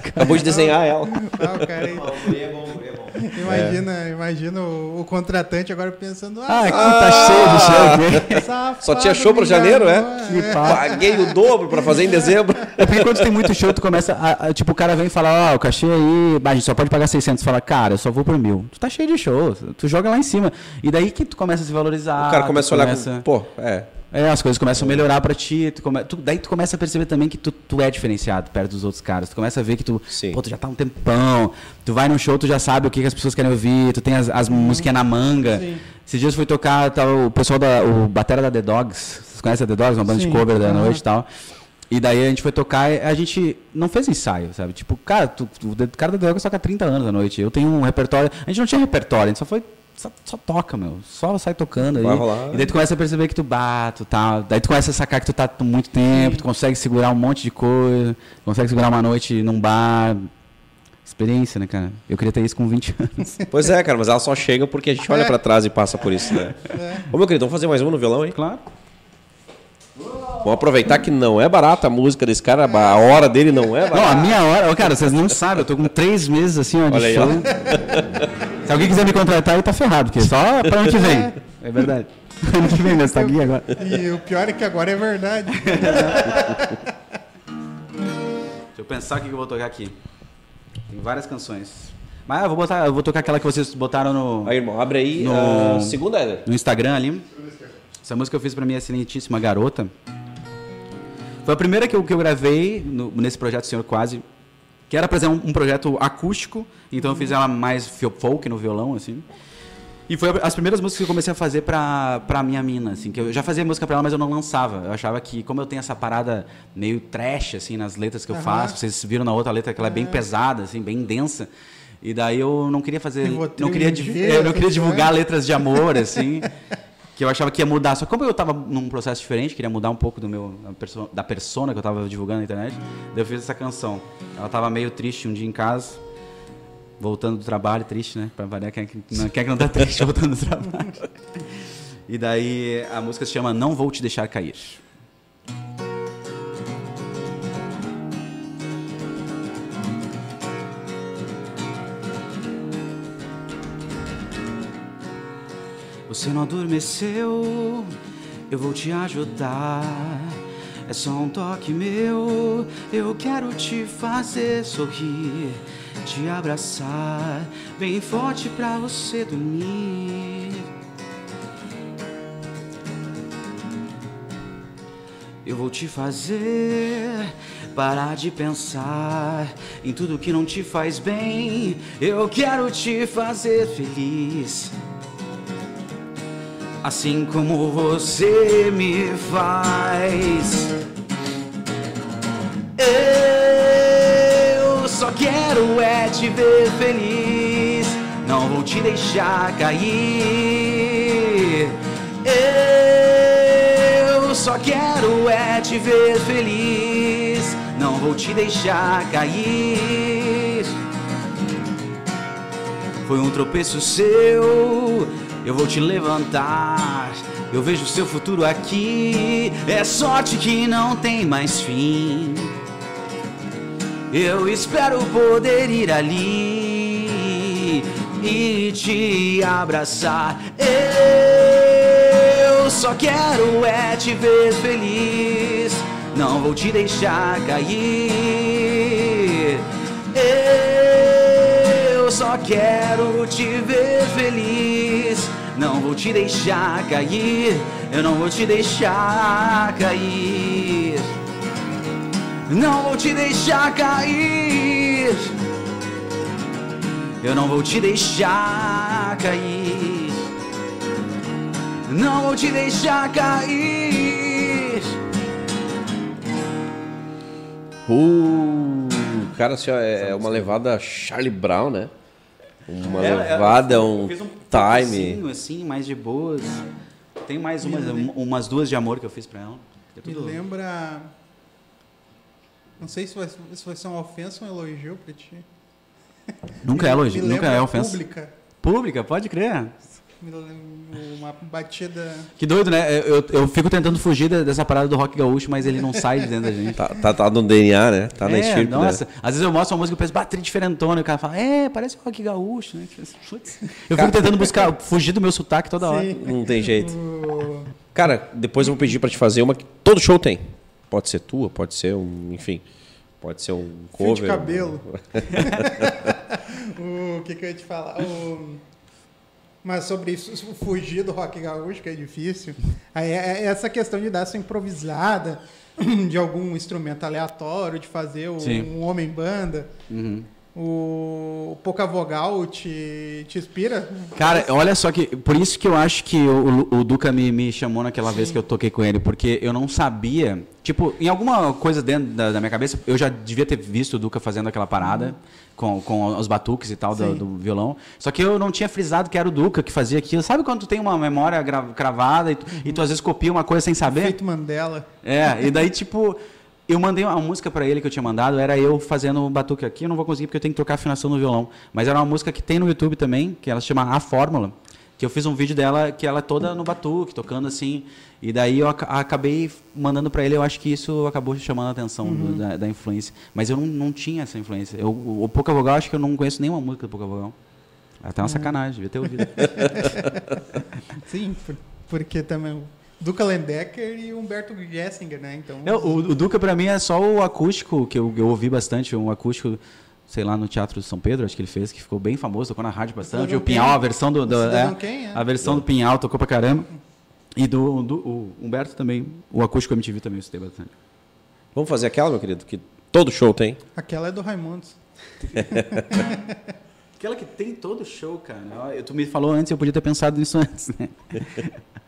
Acabou de desenhar ela. Ah, o cara aí. Não, é bom, é bom. Imagina, imagina o, o contratante agora pensando, Ah, ah, aqui tá cheio de safado, Só tinha show pra me janeiro, é? Que pá. Paguei o dobro pra fazer em dezembro. É porque quando tem muito show, tu começa a, a- Tipo, o cara vem e fala, ó, o cachê aí, a gente só pode pagar 600. Tu fala, cara, eu só vou por mil. Tu tá cheio de show, tu joga lá em cima. E daí que tu começa a se valorizar. O cara começa a olhar começa- com. Pô, é. É, as coisas começam a melhorar pra ti, tu come... tu- daí tu começa a perceber também que tu, tu é diferenciado perto dos outros caras. Tu começa a ver que tu, Sim. pô, tu já tá um tempão, tu vai no show, tu já sabe o que, que as pessoas querem ouvir, tu tem as, as musiquinhas na manga. Sim. Esses dias eu fui tocar tá, o pessoal da o batera da The Dogs, vocês conhecem a The Dogs, uma banda Sim, de cover da aham. noite e tal. E daí a gente foi tocar, e a gente não fez ensaio, sabe? Tipo, cara, tu, tu- o cara da The Dogs toca 30 anos à noite. Eu tenho um repertório, a gente não tinha repertório, a gente só foi só, só toca, meu. Só sai tocando aí. Vai rolar. E daí tu começa a perceber que tu bato, tal. Daí tu começa a sacar que tu tá muito tempo, tu consegue segurar um monte de coisa, consegue segurar uma noite num bar. Experiência, né, cara? Eu queria ter isso com 20 anos. Pois é, cara, mas ela só chega porque a gente olha pra trás e passa por isso, né? Ô, meu querido, vamos fazer mais uma no violão, hein? Claro. Vamos aproveitar que não é barata a música desse cara, a hora dele não é Não, barata. a minha hora, cara, vocês não sabem, eu tô com três meses assim, ó, de Olha aí, show. ó. Se alguém quiser me contratar, aí tá ferrado, porque só pra ano que vem. É verdade. Ano que vem, mas tá aqui agora. E o pior é que agora é verdade. Deixa eu pensar o que eu vou tocar aqui. Tem várias canções. Mas eu vou botar, eu vou tocar aquela que vocês botaram no, Aí, irmão, abre aí No- a segunda, no Instagram ali. Essa música eu fiz pra minha excelentíssima garota. Foi a primeira que eu, que eu gravei no- nesse projeto Senhor Quase, que era pra ser um, um projeto acústico, então eu fiz ela mais folk no violão, assim. E foi as primeiras músicas que eu comecei a fazer pra, pra minha mina, assim, que eu já fazia música pra ela, mas eu não lançava. Eu achava que, como eu tenho essa parada meio trash, assim, nas letras que eu Aham. faço, vocês viram na outra letra que ela é bem pesada, assim, bem densa. E daí eu não queria fazer. Não queria, eu não queria divulgar letras de amor, assim. que eu achava que ia mudar. Só que como eu tava num processo diferente, queria mudar um pouco do meu, da perso- da persona que eu tava divulgando na internet, daí eu fiz essa canção. Ela tava meio triste um dia em casa, voltando do trabalho, triste, né? Pra variar, quem é que não, quem é que não tá triste voltando do trabalho? E daí a música se chama Não Vou Te Deixar Cair. Você não adormeceu, eu vou te ajudar. É só um toque meu, eu quero te fazer sorrir, te abraçar, bem forte pra você dormir. Eu vou te fazer parar de pensar em tudo que não te faz bem. Eu quero te fazer feliz. Assim como você me faz. Eu só quero é te ver feliz. Não vou te deixar cair. Eu só quero é te ver feliz. Não vou te deixar cair. Foi um tropeço seu, eu vou te levantar. Eu vejo seu futuro aqui, é sorte que não tem mais fim. Eu espero poder ir ali e te abraçar. Eu só quero é te ver feliz, não vou te deixar cair. Eu só quero te ver feliz. Não vou te deixar cair. Eu não vou te deixar cair. Não vou te deixar cair. Eu não vou te deixar cair. Não vou te deixar cair. Uh, cara, assim, é uma levada Charlie Brown, né? Uma É, é, levada, eu um fiz time. assim, mais de boas. Tem mais umas, umas duas de amor que eu fiz pra ela. É Me lembra. Não sei se vai, se vai ser uma ofensa ou um elogio pra ti. Nunca é elogio, nunca é ofensa. Pública. Pública, pode crer. Me lembra uma batida. Que doido, né? Eu, eu fico tentando fugir de- dessa parada do rock gaúcho, mas ele não sai de dentro da gente. Tá, tá, tá no DNA, né? Tá na é, estirpe, nossa. né? Às vezes eu mostro uma música e penso, batri diferentona, e o cara fala, é, parece rock gaúcho, né? Putz. Eu fico tentando buscar, fugir do meu sotaque toda hora. Sim. Não tem jeito. Cara, depois eu vou pedir pra te fazer uma que todo show tem. Pode ser tua, pode ser um, enfim, pode ser um Fio cover. de cabelo. o que, que eu ia te falar? O- Mas sobre isso, fugir do rock gaúcho, que é difícil. Aí é é essa questão de dar essa improvisada de algum instrumento aleatório, de fazer o- um homem banda. Uhum. O pouca vogal te, te inspira? Cara, olha só que. Por isso que eu acho que o, o Duca me, me chamou naquela vez que eu toquei com ele, porque eu não sabia. Tipo, em alguma coisa dentro da, da minha cabeça, eu já devia ter visto o Duca fazendo aquela parada com, com os batuques e tal do, Sim. do violão. Só que eu não tinha frisado que era o Duca que fazia aquilo. Sabe quando tu tem uma memória gra- cravada e tu, e tu às vezes copia uma coisa sem saber? Feito Mandela. É, e daí, tipo, eu mandei uma música pra ele que eu tinha mandado, era eu fazendo batuque aqui, eu não vou conseguir porque eu tenho que tocar afinação no violão. Mas era uma música que tem no YouTube também, que ela se chama A Fórmula, que eu fiz um vídeo dela que ela é toda no batuque, tocando assim. E daí eu aca- acabei mandando pra ele, eu acho que isso acabou chamando a atenção do- da, da influência. Mas eu não, não tinha essa influência. Eu, o, Pouca Vogal, acho que eu não conheço nenhuma música do Pouca Vogal. Até uma sacanagem, devia ter ouvido. Sim, por- porque também Duca Lendecker e o Humberto Gessinger, né? Então, Não, o, o Duca pra mim é só o acústico, que eu, eu ouvi bastante, um acústico sei lá, no Teatro São Pedro, acho que ele fez, que ficou bem famoso, tocou na rádio bastante. O Pinhal, a versão do. do é, Quem, é. A versão do Pinhal tocou pra caramba. E do, do o Humberto também, o acústico MTV também eu escutei bastante. Vamos fazer aquela, meu querido, que todo show tem. Aquela é do Raimundos. Aquela que tem todo show, cara. Ó, Tu me falou antes, eu podia ter pensado nisso antes, né?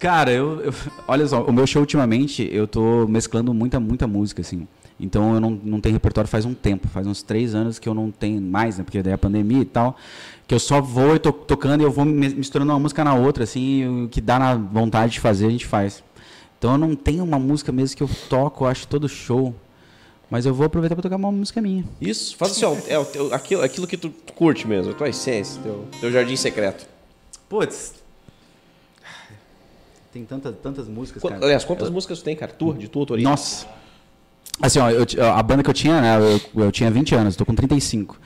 cara, eu, eu- Olha só, o meu show ultimamente, eu tô mesclando muita, muita música, assim. Então eu não, não tenho repertório faz um tempo, faz uns três anos que eu não tenho mais, né? Porque daí a pandemia e tal. Que eu só vou e tô tocando e eu vou misturando uma música na outra, assim, o que dá na vontade de fazer, a gente faz. Então eu não tenho uma música mesmo que eu toco, eu acho todo show. Mas eu vou aproveitar pra tocar uma música minha. Isso, faz assim, ó, é o teu- aquilo, aquilo que tu curte mesmo, a tua essência, teu, teu jardim secreto. Putz. Tem tantas, tantas músicas, Qu- cara. aliás, quantas músicas tu tem, cara? De tua autoria? Nossa. Assim, ó, eu a banda que eu tinha, né, eu, eu tinha 20 anos, tô com 35.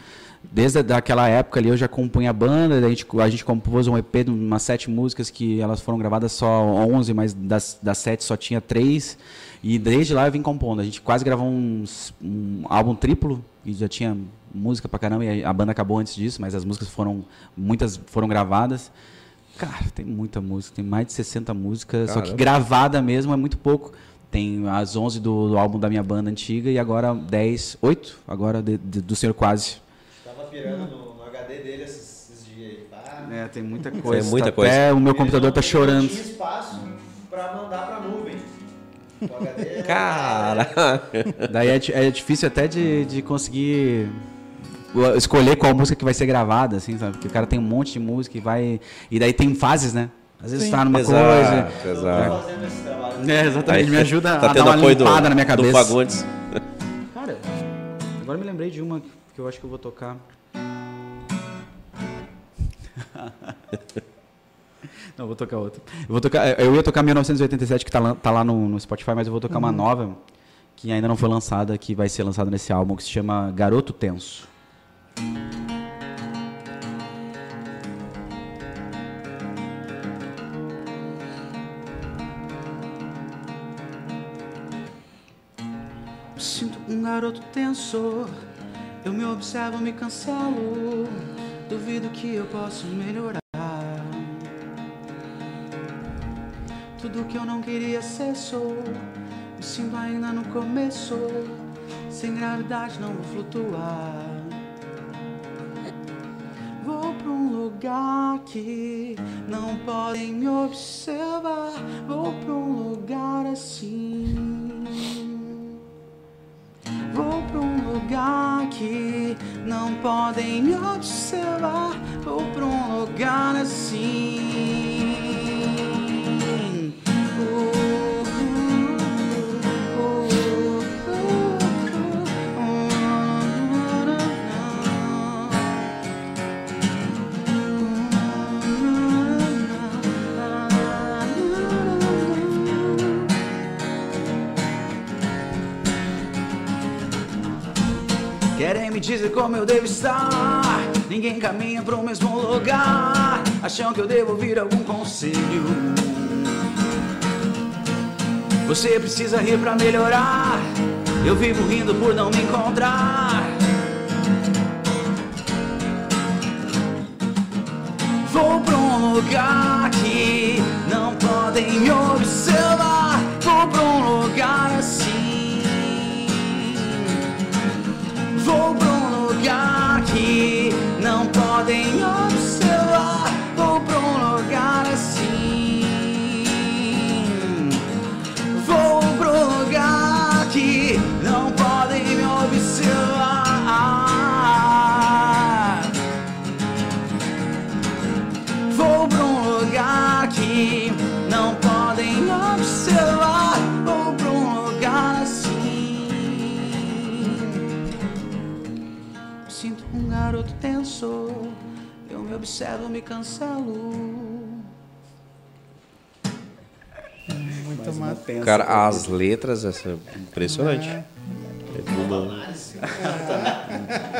Desde aquela época ali eu já compunha a banda, a gente, a gente compôs um EP de umas sete músicas que elas foram gravadas só 11, mas das, das sete só tinha três. E desde lá eu vim compondo. A gente quase gravou uns- um álbum triplo e já tinha música pra caramba. E a banda acabou antes disso, mas as músicas foram, muitas foram gravadas. Cara, tem muita música, tem mais de 60 músicas, só que Caramba. gravada mesmo é muito pouco. Tem as 11 do, do álbum da minha banda antiga e agora 10, 8 agora de- de- do Senhor Quase. Tava pirando no, no HD dele esses, esses dias aí. Pá. É, tem muita coisa. muita Até coisa. o meu computador tá chorando. Tinha espaço pra mandar pra nuvem. O HD é- Cara, Daí é, é difícil até de, de conseguir escolher qual música que vai ser gravada, assim, sabe? Porque o cara tem um monte de música e vai. E daí tem fases, né? Às vezes Sim. tá numa Exato, coisa. Exato. esse trabalho. É, exatamente, me ajuda tá a tendo dar uma apoio do, limpada na minha do cabeça. Fagundes. Cara, agora me lembrei de uma que eu acho que eu vou tocar. Não, vou tocar outra. Eu, vou tocar, eu ia tocar 1987, que tá lá, tá lá no, no Spotify, mas eu vou tocar uma nova, que ainda não foi lançada, que vai ser lançada nesse álbum, que se chama Garoto Tenso. Me Sinto um garoto tenso, eu me observo, me cancelo, duvido que eu posso melhorar. Tudo que eu não queria ser sou, me sinto ainda no começo, sem gravidade não vou flutuar. Lugar que não podem me observar. Vou pra um lugar assim. Vou pra um lugar que não podem me observar. Vou pra um lugar assim. Me dizer como eu devo estar. Ninguém caminha pro mesmo lugar. Acham que eu devo ouvir algum conselho. Você precisa rir pra melhorar. Eu vivo rindo por não me encontrar. Vou pra um lugar que não podem me observar. Vou pra um lugar assim. Eu me cancelo. Muito massa. Cara, as letras, essa é impressionante. É uma-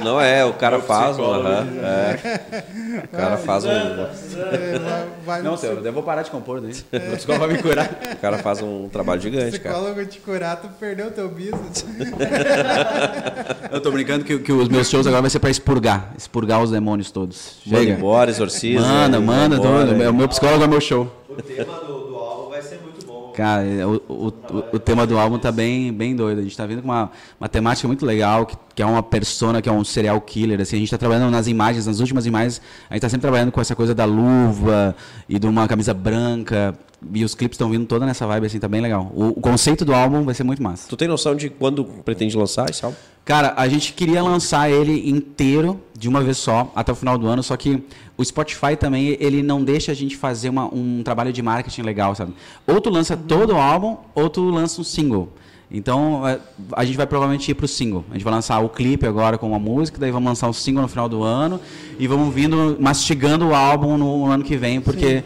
Não é, o cara faz, um, psicólogo. aham, é. O cara faz um, É, vai- Não, senhor, eu vou parar de compor daí. O psicólogo vai me curar. o cara faz um trabalho gigante, cara. psicólogo te curar, tu perdeu teu business. Eu tô brincando que, que os meus shows agora vai ser pra expurgar. Expurgar os demônios todos. Manda Chega. embora, exorcismo. Manda, manda, hein? O meu psicólogo é meu show. O tema do, do álbum vai ser muito bom. Cara, o, o, o, o tema do álbum tá bem, bem doido. A gente tá vindo com uma, uma temática muito legal, que, que é uma persona, que é um serial killer. Assim, a gente tá trabalhando nas imagens, nas últimas imagens, a gente tá sempre trabalhando com essa coisa da luva e de uma camisa branca. E os clipes estão vindo toda nessa vibe, assim, tá bem legal. O, o conceito do álbum vai ser muito massa. Tu tem noção de quando pretende lançar esse álbum? Cara, a gente queria lançar ele inteiro de uma vez só até o final do ano, só que o Spotify também ele não deixa a gente fazer uma- um trabalho de marketing legal, sabe? Ou tu lança todo o álbum, ou tu lança um single. Então é, a gente vai provavelmente ir pro single. A gente vai lançar o clipe agora com uma música, daí vamos lançar o single no final do ano e vamos vindo mastigando o álbum no, no ano que vem, porque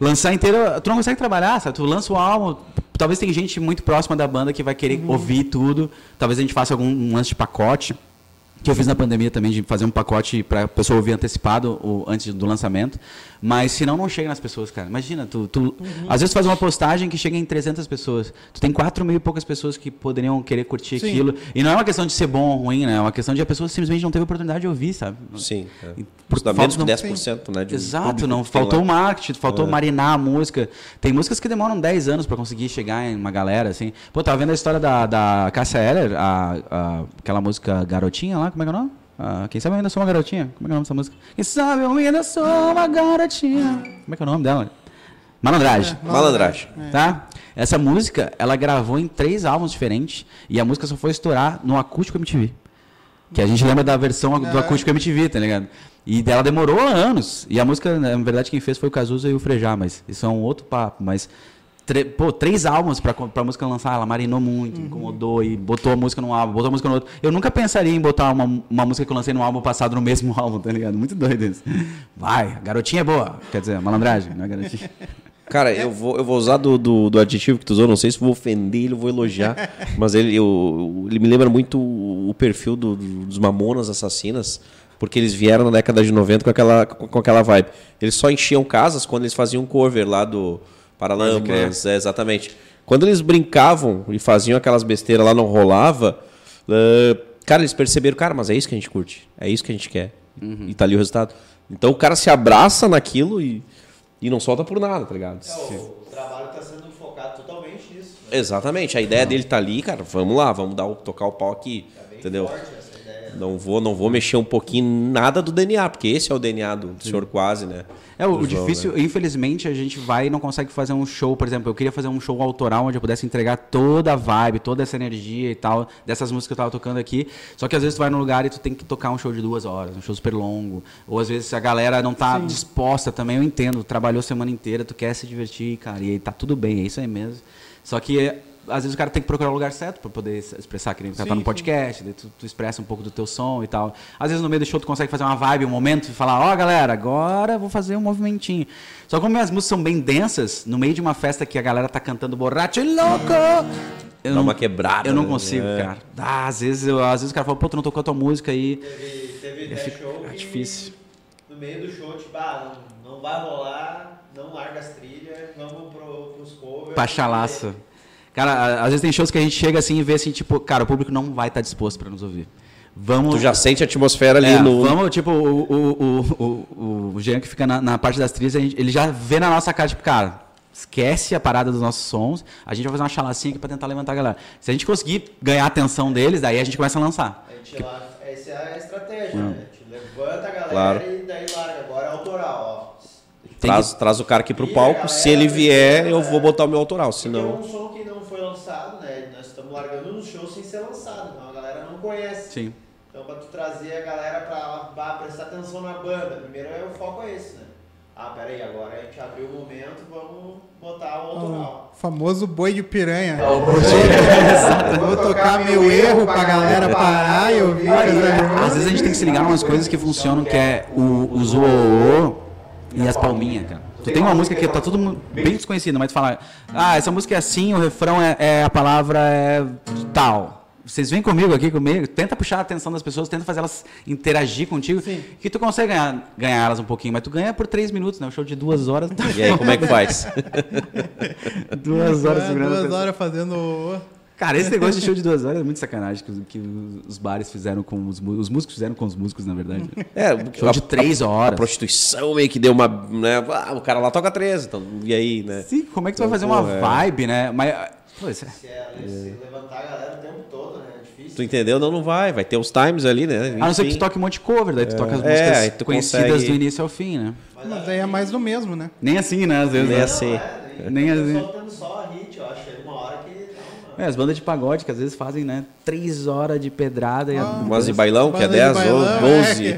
lançar inteiro, tu não consegue trabalhar, sabe? Tu lança o álbum, talvez tem gente muito próxima da banda que vai querer ouvir tudo. Talvez a gente faça algum um lance de pacote. Que eu fiz na pandemia também, de fazer um pacote para a pessoa ouvir antecipado o, antes do lançamento. Mas senão não chega nas pessoas, cara. Imagina, tu, tu às vezes faz uma postagem que chega em 300 pessoas. Tu tem 4 mil e poucas pessoas que poderiam querer curtir Sim. aquilo. E não é uma questão de ser bom ou ruim, né? É uma questão de a pessoa simplesmente não teve oportunidade de ouvir, sabe? Sim. É. Por por dá menos que falta- 10%, né? de um Exato, não faltou o marketing, faltou marinar a música. Tem músicas que demoram 10 anos pra conseguir chegar em uma galera, assim. Pô, tava vendo a história da, da Cássia Eller, a, a- aquela música Garotinha lá, como é que é o nome? Ah, quem sabe eu ainda sou uma garotinha? Como é que é o nome dessa música? Quem sabe eu ainda sou uma garotinha. Como é que é o nome dela? Malandragem. Malandragem. Tá? Essa música, ela gravou em três álbuns diferentes e a música só foi estourar no Acústico MTV. Que a gente lembra da versão do Acústico MTV, tá ligado? E dela demorou anos. E a música, na verdade, quem fez foi o Cazuza e o Frejá, mas isso é um outro papo. Mas, pô, três álbuns pra, pra música lançar, ela marinou muito, incomodou e botou a música num álbum, botou a música no outro. Eu nunca pensaria em botar uma, uma música que eu lancei no álbum passado no mesmo álbum, tá ligado? Muito doido isso. Vai, a garotinha é boa. Quer dizer, malandragem, não é garotinha. Cara, eu vou, eu vou usar do, do, do adjetivo que tu usou, não sei se vou ofender ele ou vou elogiar, mas ele, eu, ele me lembra muito o perfil do- do- dos Mamonas Assassinas, porque eles vieram na década de 90 com aquela, com, com aquela vibe. Eles só enchiam casas quando eles faziam um cover lá do Paralamas, é, exatamente. Quando eles brincavam e faziam aquelas besteiras lá, não rolava, eh, cara, eles perceberam, cara, mas é isso que a gente curte, é isso que a gente quer. E tá ali o resultado. Então o cara se abraça naquilo e, e não solta por nada, tá ligado? É, o, o trabalho está sendo focado totalmente nisso. Né? Exatamente, a ideia dele tá ali, cara, vamos lá, vamos dar o, tocar o pau aqui, Bem entendeu? forte ideia. Não vou, não vou mexer um pouquinho em nada do DNA, porque esse é o DNA do, senhor quase, né? É, o, o João, difícil, né? infelizmente, a gente vai e não consegue fazer um show, por exemplo, eu queria fazer um show autoral onde eu pudesse entregar toda a vibe, toda essa energia e tal, dessas músicas que eu tava tocando aqui. Só que às vezes tu vai num lugar e tu tem que tocar um show de duas horas, um show super longo. Ou às vezes a galera não tá disposta também, eu entendo, trabalhou a semana inteira, tu quer se divertir, cara, e aí tá tudo bem, é isso aí mesmo. Só que às vezes o cara tem que procurar o lugar certo para poder expressar, que nem o cara tá Sim, no podcast, daí tu, tu expressa um pouco do teu som e tal. Às vezes no meio do show tu consegue fazer uma vibe, um momento e falar, ó galera, agora eu vou fazer um movimentinho. Só que como minhas músicas são bem densas, no meio de uma festa que a galera tá cantando borracho e louco, eu Dá uma quebrada, Eu não né? consigo, É. cara. Ah, às vezes eu, às vezes o cara fala, pô, tu não tocou a tua música aí. Teve, teve fico- show é difícil. no meio do show, tipo, ah, não, não vai rolar, não larga as trilhas, vamos pro, pros covers. Pachalaça. Cara, às vezes tem shows que a gente chega assim e vê assim, tipo, cara, o público não vai estar disposto pra nos ouvir. Vamos. Tu já sente a atmosfera ali É, no. Vamos, tipo, o, o, o, o, o Jean que fica na, na parte das trilhas, ele já vê na nossa cara, tipo, cara, esquece a parada dos nossos sons, a gente vai fazer uma chalacinha aqui pra tentar levantar a galera. Se a gente conseguir ganhar a atenção deles, daí a gente começa a lançar. A gente lá, essa é a estratégia, né? A gente levanta a galera Claro. e daí larga. Agora é autoral, ó. Traz, traz o cara aqui pro E palco. galera Se ele vier, eu vou botar o meu autoral. Porque é Senão. Largando no show sem ser lançado, então a galera não conhece. Sim. Então pra tu trazer a galera pra, pra prestar atenção na banda, primeiro é o foco é esse, né? Ah, peraí, agora a gente abriu o momento, vamos botar o autoral. O famoso boi de piranha. É o Vou tocar meu erro pra galera parar e ouvir. Às vezes a gente tem que se ligar em umas coisas que funcionam, que é o, o zoô e as palminhas, cara. Tu tem uma música que tá todo mundo bem desconhecida, mas tu fala, ah, essa música é assim, o refrão é, é a palavra é tal. vocês vêm comigo aqui comigo, tenta puxar a atenção das pessoas, tenta fazer elas interagir contigo, Sim. que tu consegue ganhar, ganhar elas um pouquinho, mas tu ganha por três minutos, né? Um show de duas horas. E aí, como é que faz? duas horas É, duas horas fazendo. Cara, esse negócio de show de duas horas é muito sacanagem que, os- que os bares fizeram com os, os músicos fizeram com os músicos, na verdade. É, Show de três A horas. prostituição meio que deu uma. Né, ah, o cara lá toca 13, então, e aí, né? Sim, como é que tu vai fazer Pô, uma é. vibe, né? Mas, pô, isso é- Se, é, se levantar a galera o tempo todo, né? É difícil. Tu entendeu? Não, não vai. Vai ter os times ali, né? a não ser que Enfim. tu toque um monte de cover, daí tu toca as É, músicas tu conhecidas consegue- do início ao fim, né? Mas aí é mais do mesmo, né? Nem assim, né? Às vezes. Nem né? assim. É, Nem nem assim. soltando só hit, eu acho. Chega uma hora que. Não, É, as bandas de pagode que às vezes fazem, né? Três horas de pedrada e Ah. Umas de bailão, que é Banda de 10 ou bailão, 12.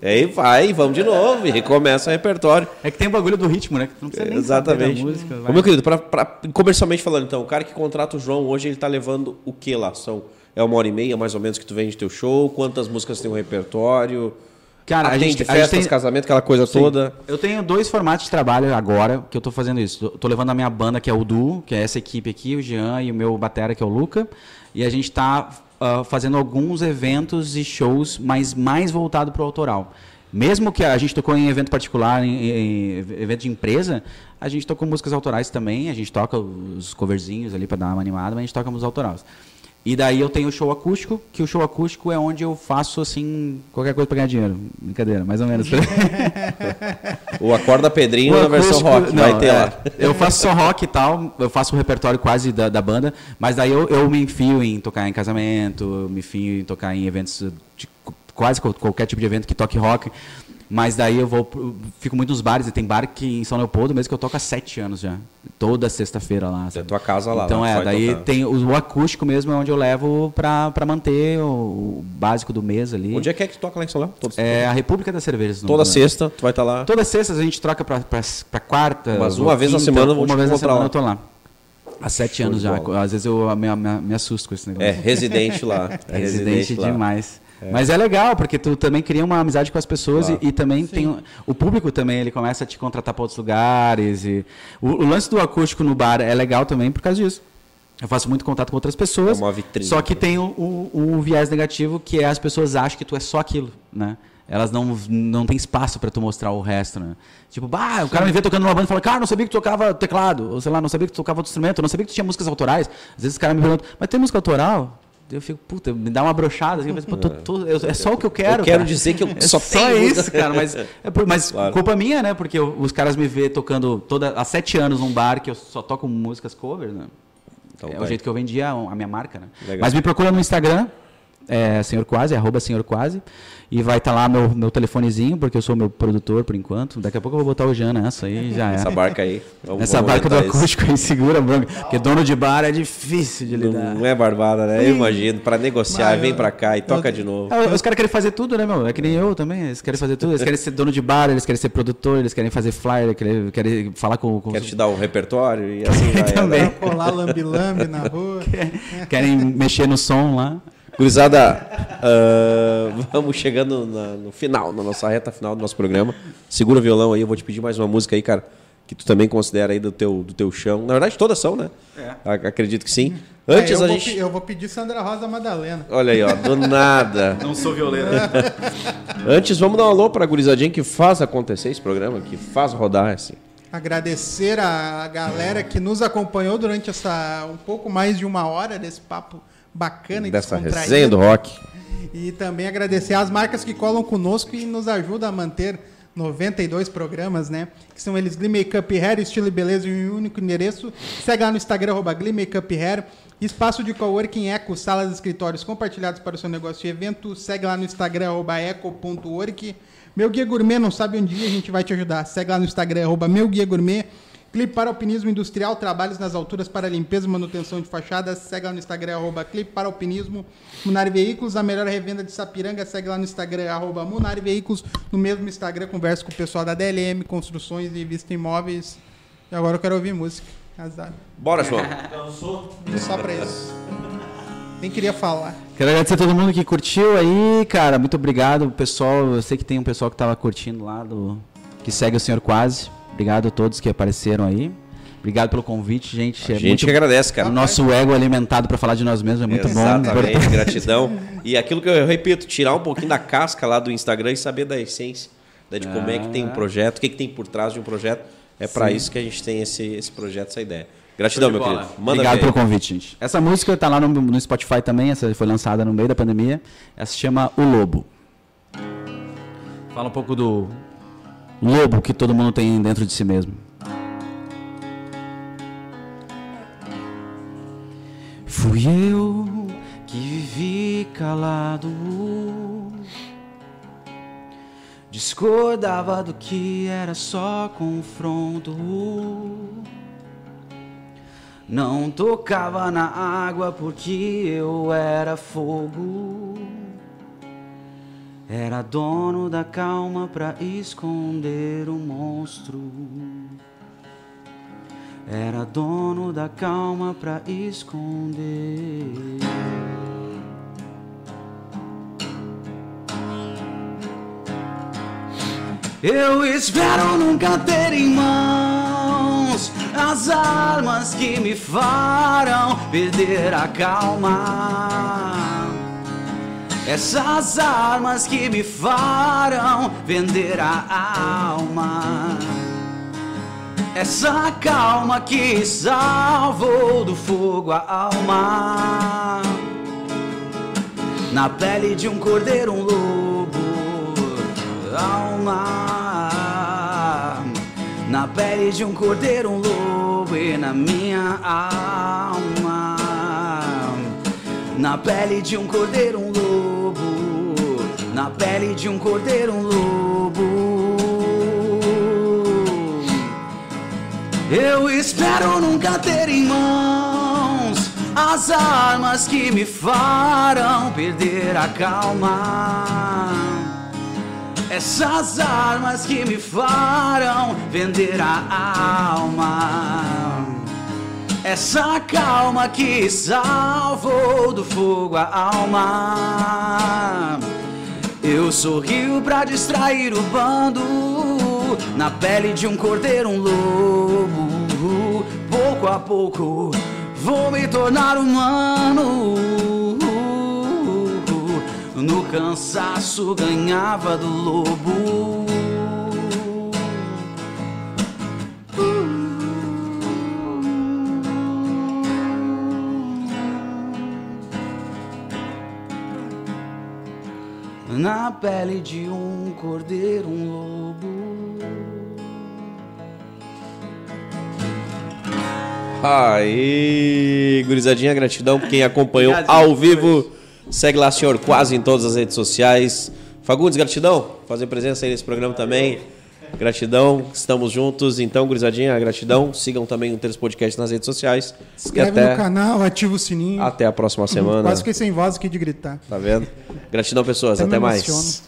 é, aí vai, vamos de novo, e recomeça o repertório. É que tem o bagulho do ritmo, né? Que tu não precisa nem saber Exatamente. da música. Ô, meu querido, pra, pra- comercialmente falando, então, o cara que contrata o João hoje, ele tá levando o que lá? São, é uma hora e meia, mais ou menos, que tu vende teu show? Quantas músicas tem o repertório? Cara, a Atende gente, a gente festas, tem... casamento, aquela coisa Sim. toda. Eu tenho dois formatos de trabalho agora que eu tô fazendo isso. Tô- Tô levando a minha banda, que é o Du, que é essa equipe aqui, o Jean e o meu batera, que é o Luca. E a gente tá ah, fazendo alguns eventos e shows, mas mais voltado pro autoral. Mesmo que a gente tocou em evento particular, em, em evento de empresa, a gente tocou músicas autorais também. A gente toca os coverzinhos ali para dar uma animada, mas a gente toca músicas autorais. E daí eu tenho o show acústico, que o show acústico é onde eu faço assim qualquer coisa para ganhar dinheiro. Brincadeira, mais ou menos. O Acorda Pedrinho O na versão rock, não, vai ter é, lá. Eu faço só rock e tal, eu faço o repertório quase da, da banda, mas daí eu, eu me enfio em tocar em casamento, me enfio em tocar em eventos de qu- quase qual- qualquer tipo de evento que toque rock. Mas daí eu vou, fico muito nos bares, e tem bar que em São Leopoldo mesmo que eu toco há sete anos já. Toda sexta-feira lá. É sabe? tua casa lá. Então lá, é, daí tocar. tem o, o acústico mesmo é onde eu levo pra, pra manter o, o básico do mês ali. Onde é que é que tu toca lá em São Léo? Todos- É a República das Cervejas. Toda sexta, tu vai estar lá. Todas sextas a gente troca pra, pra, pra quarta. Mas uma vez na semana vão Uma vez na semana lá. eu tô lá. Há sete Show anos já. Às vezes eu me, me, me assusto com esse negócio. É, residente lá. É residente lá. demais. Mas é legal, porque tu também cria uma amizade com as pessoas Claro. e, e também tem o- o público também, ele começa a te contratar para outros lugares. E o, o lance do acústico no bar é legal também por causa disso. Eu faço muito contato com outras pessoas. É uma vitrine. Só que tem o, o, o viés negativo que é as pessoas acham que tu é só aquilo, né? Elas não, não tem espaço para tu mostrar o resto, né? Tipo, bah, o cara me vê tocando numa banda e fala, cara, não sabia que tu tocava teclado, ou sei lá, não sabia que tu tocava outro instrumento, não sabia que tu tinha músicas autorais. Às vezes os caras me perguntam, mas tem música autoral? Eu fico, puta, me dá uma brochada, assim, pô, tô- tô- eu- é só o que eu quero. Eu quero cara. dizer que eu É só só tenho isso, cara, mas, é por- mas Claro. culpa minha, né? Porque eu- os caras me vê tocando toda, há sete anos num bar que eu só toco músicas cover, né? Então é tá o jeito que eu vendia a minha marca, né? Legal. Mas me procura no Instagram, é Senhor Quase, arroba Senhor Quase, e vai estar lá meu, meu telefonezinho, porque eu sou meu produtor por enquanto. Daqui a pouco eu vou botar o Jean nessa aí, já é. Essa barca aí. Vamos- Essa vamos barca do isso. acústico aí segura, bronca. Porque dono de bar é difícil de lidar. Não é barbada, né? Eu imagino. Pra negociar, Mas vem pra cá e toca eu- de novo. É, Os caras querem fazer tudo, né, meu? É que nem eu também. Eles querem fazer tudo. Eles querem ser dono de bar, eles querem ser produtor, eles querem fazer flyer, querem, querem falar com, com Quero te dar um repertório e assim vai. Também. Colar lambi-lambi na rua. querem mexer no som lá. Gurizada, ah, vamos chegando na- no final, na nossa reta final do nosso programa. Segura o violão aí, eu vou te pedir mais uma música aí, cara, que tu também considera aí do teu, do teu chão. Na verdade, todas são, né? Ac- Acredito que sim. Antes É, eu, a vou, gente. eu vou pedir Sandra Rosa Madalena. Olha aí, ó, do nada. Não sou violeiro. Antes, vamos dar um alô pra gurizadinha que faz acontecer esse programa, que faz rodar assim. Agradecer a galera que nos acompanhou durante essa um pouco mais de uma hora desse papo bacana e Dessa resenha do rock. E também agradecer às marcas que colam conosco e nos ajudam a manter 92 programas, né? Que são eles Glee Makeup Hair, estilo e beleza em um único endereço. Segue lá no Instagram, arroba Glee Makeup Hair. Espaço de coworking Eco, salas e escritórios compartilhados para o seu negócio e evento. Segue lá no Instagram, arroba eco.work. Meu Guia Gourmet, não sabe onde ir, a gente vai te ajudar. Segue lá no Instagram, arroba Meu Guia Gourmet. Clipe para Alpinismo Industrial, trabalhos nas alturas para limpeza e manutenção de fachadas. Segue lá no Instagram, arroba Clipe para Alpinismo. Munari Veículos, a melhor revenda de Sapiranga. Segue lá no Instagram, arroba Munari Veículos. No mesmo Instagram, converso com o pessoal da DLM, Construções e Vista Imóveis. E agora eu quero ouvir música. Azar. Bora, João. Vim só pra isso. Nem queria falar. Quero agradecer a todo mundo que curtiu aí, cara. Muito obrigado, pessoal. Eu sei que tem um pessoal que tava curtindo lá do. que segue o Senhor Quase. Obrigado a todos que apareceram aí. Obrigado pelo convite, gente. A É gente muito- que agradece, cara. O nosso ego alimentado para falar de nós mesmos é muito Exatamente, bom. gratidão. E aquilo que eu repito, tirar um pouquinho da casca lá do Instagram e saber da essência, né, de como é que tem um projeto, o que, que tem por trás de um projeto. É para isso que a gente tem esse, esse projeto, essa ideia. Gratidão, meu querido. Manda Obrigado ver pelo convite, gente. Essa música tá lá no, no Spotify também, essa foi lançada no meio da pandemia. Essa se chama O Lobo. Fala um pouco do lobo que todo mundo tem dentro de si mesmo. Fui eu que vivi calado. Discordava do que era só confronto. Não tocava na água porque eu era fogo. Era dono da calma pra esconder o monstro. Era dono da calma pra esconder. Eu espero nunca ter em mãos as armas que me farão perder a calma. Essas armas que me farão vender a alma. Essa calma que salvou do fogo a alma. Na pele de um cordeiro, um lobo, alma. Na pele de um cordeiro, um lobo e na minha alma. Na pele de um cordeiro, um lobo. Na pele de um cordeiro, um lobo. Eu espero nunca ter em mãos as armas que me farão perder a calma. Essas armas que me farão vender a alma. Essa calma que salvou do fogo a alma. Eu sorrio pra distrair o bando. Na pele de um cordeiro, um lobo. Pouco a pouco vou me tornar humano. No cansaço ganhava do lobo. Na pele de um cordeiro, um lobo. Aí, gurizadinha, gratidão por quem acompanhou ao vivo. Segue lá, senhor, quase em todas as redes sociais. Fagundes, gratidão. Fazer presença aí nesse programa também. Gratidão, estamos juntos. Então, gurizadinha, gratidão. Sigam também o Teres Podcast nas redes sociais. Se inscreve até, no canal, ativa o sininho. até a próxima semana. Quase fiquei sem voz aqui de gritar. Tá vendo? Gratidão, pessoas. Até Até, mais.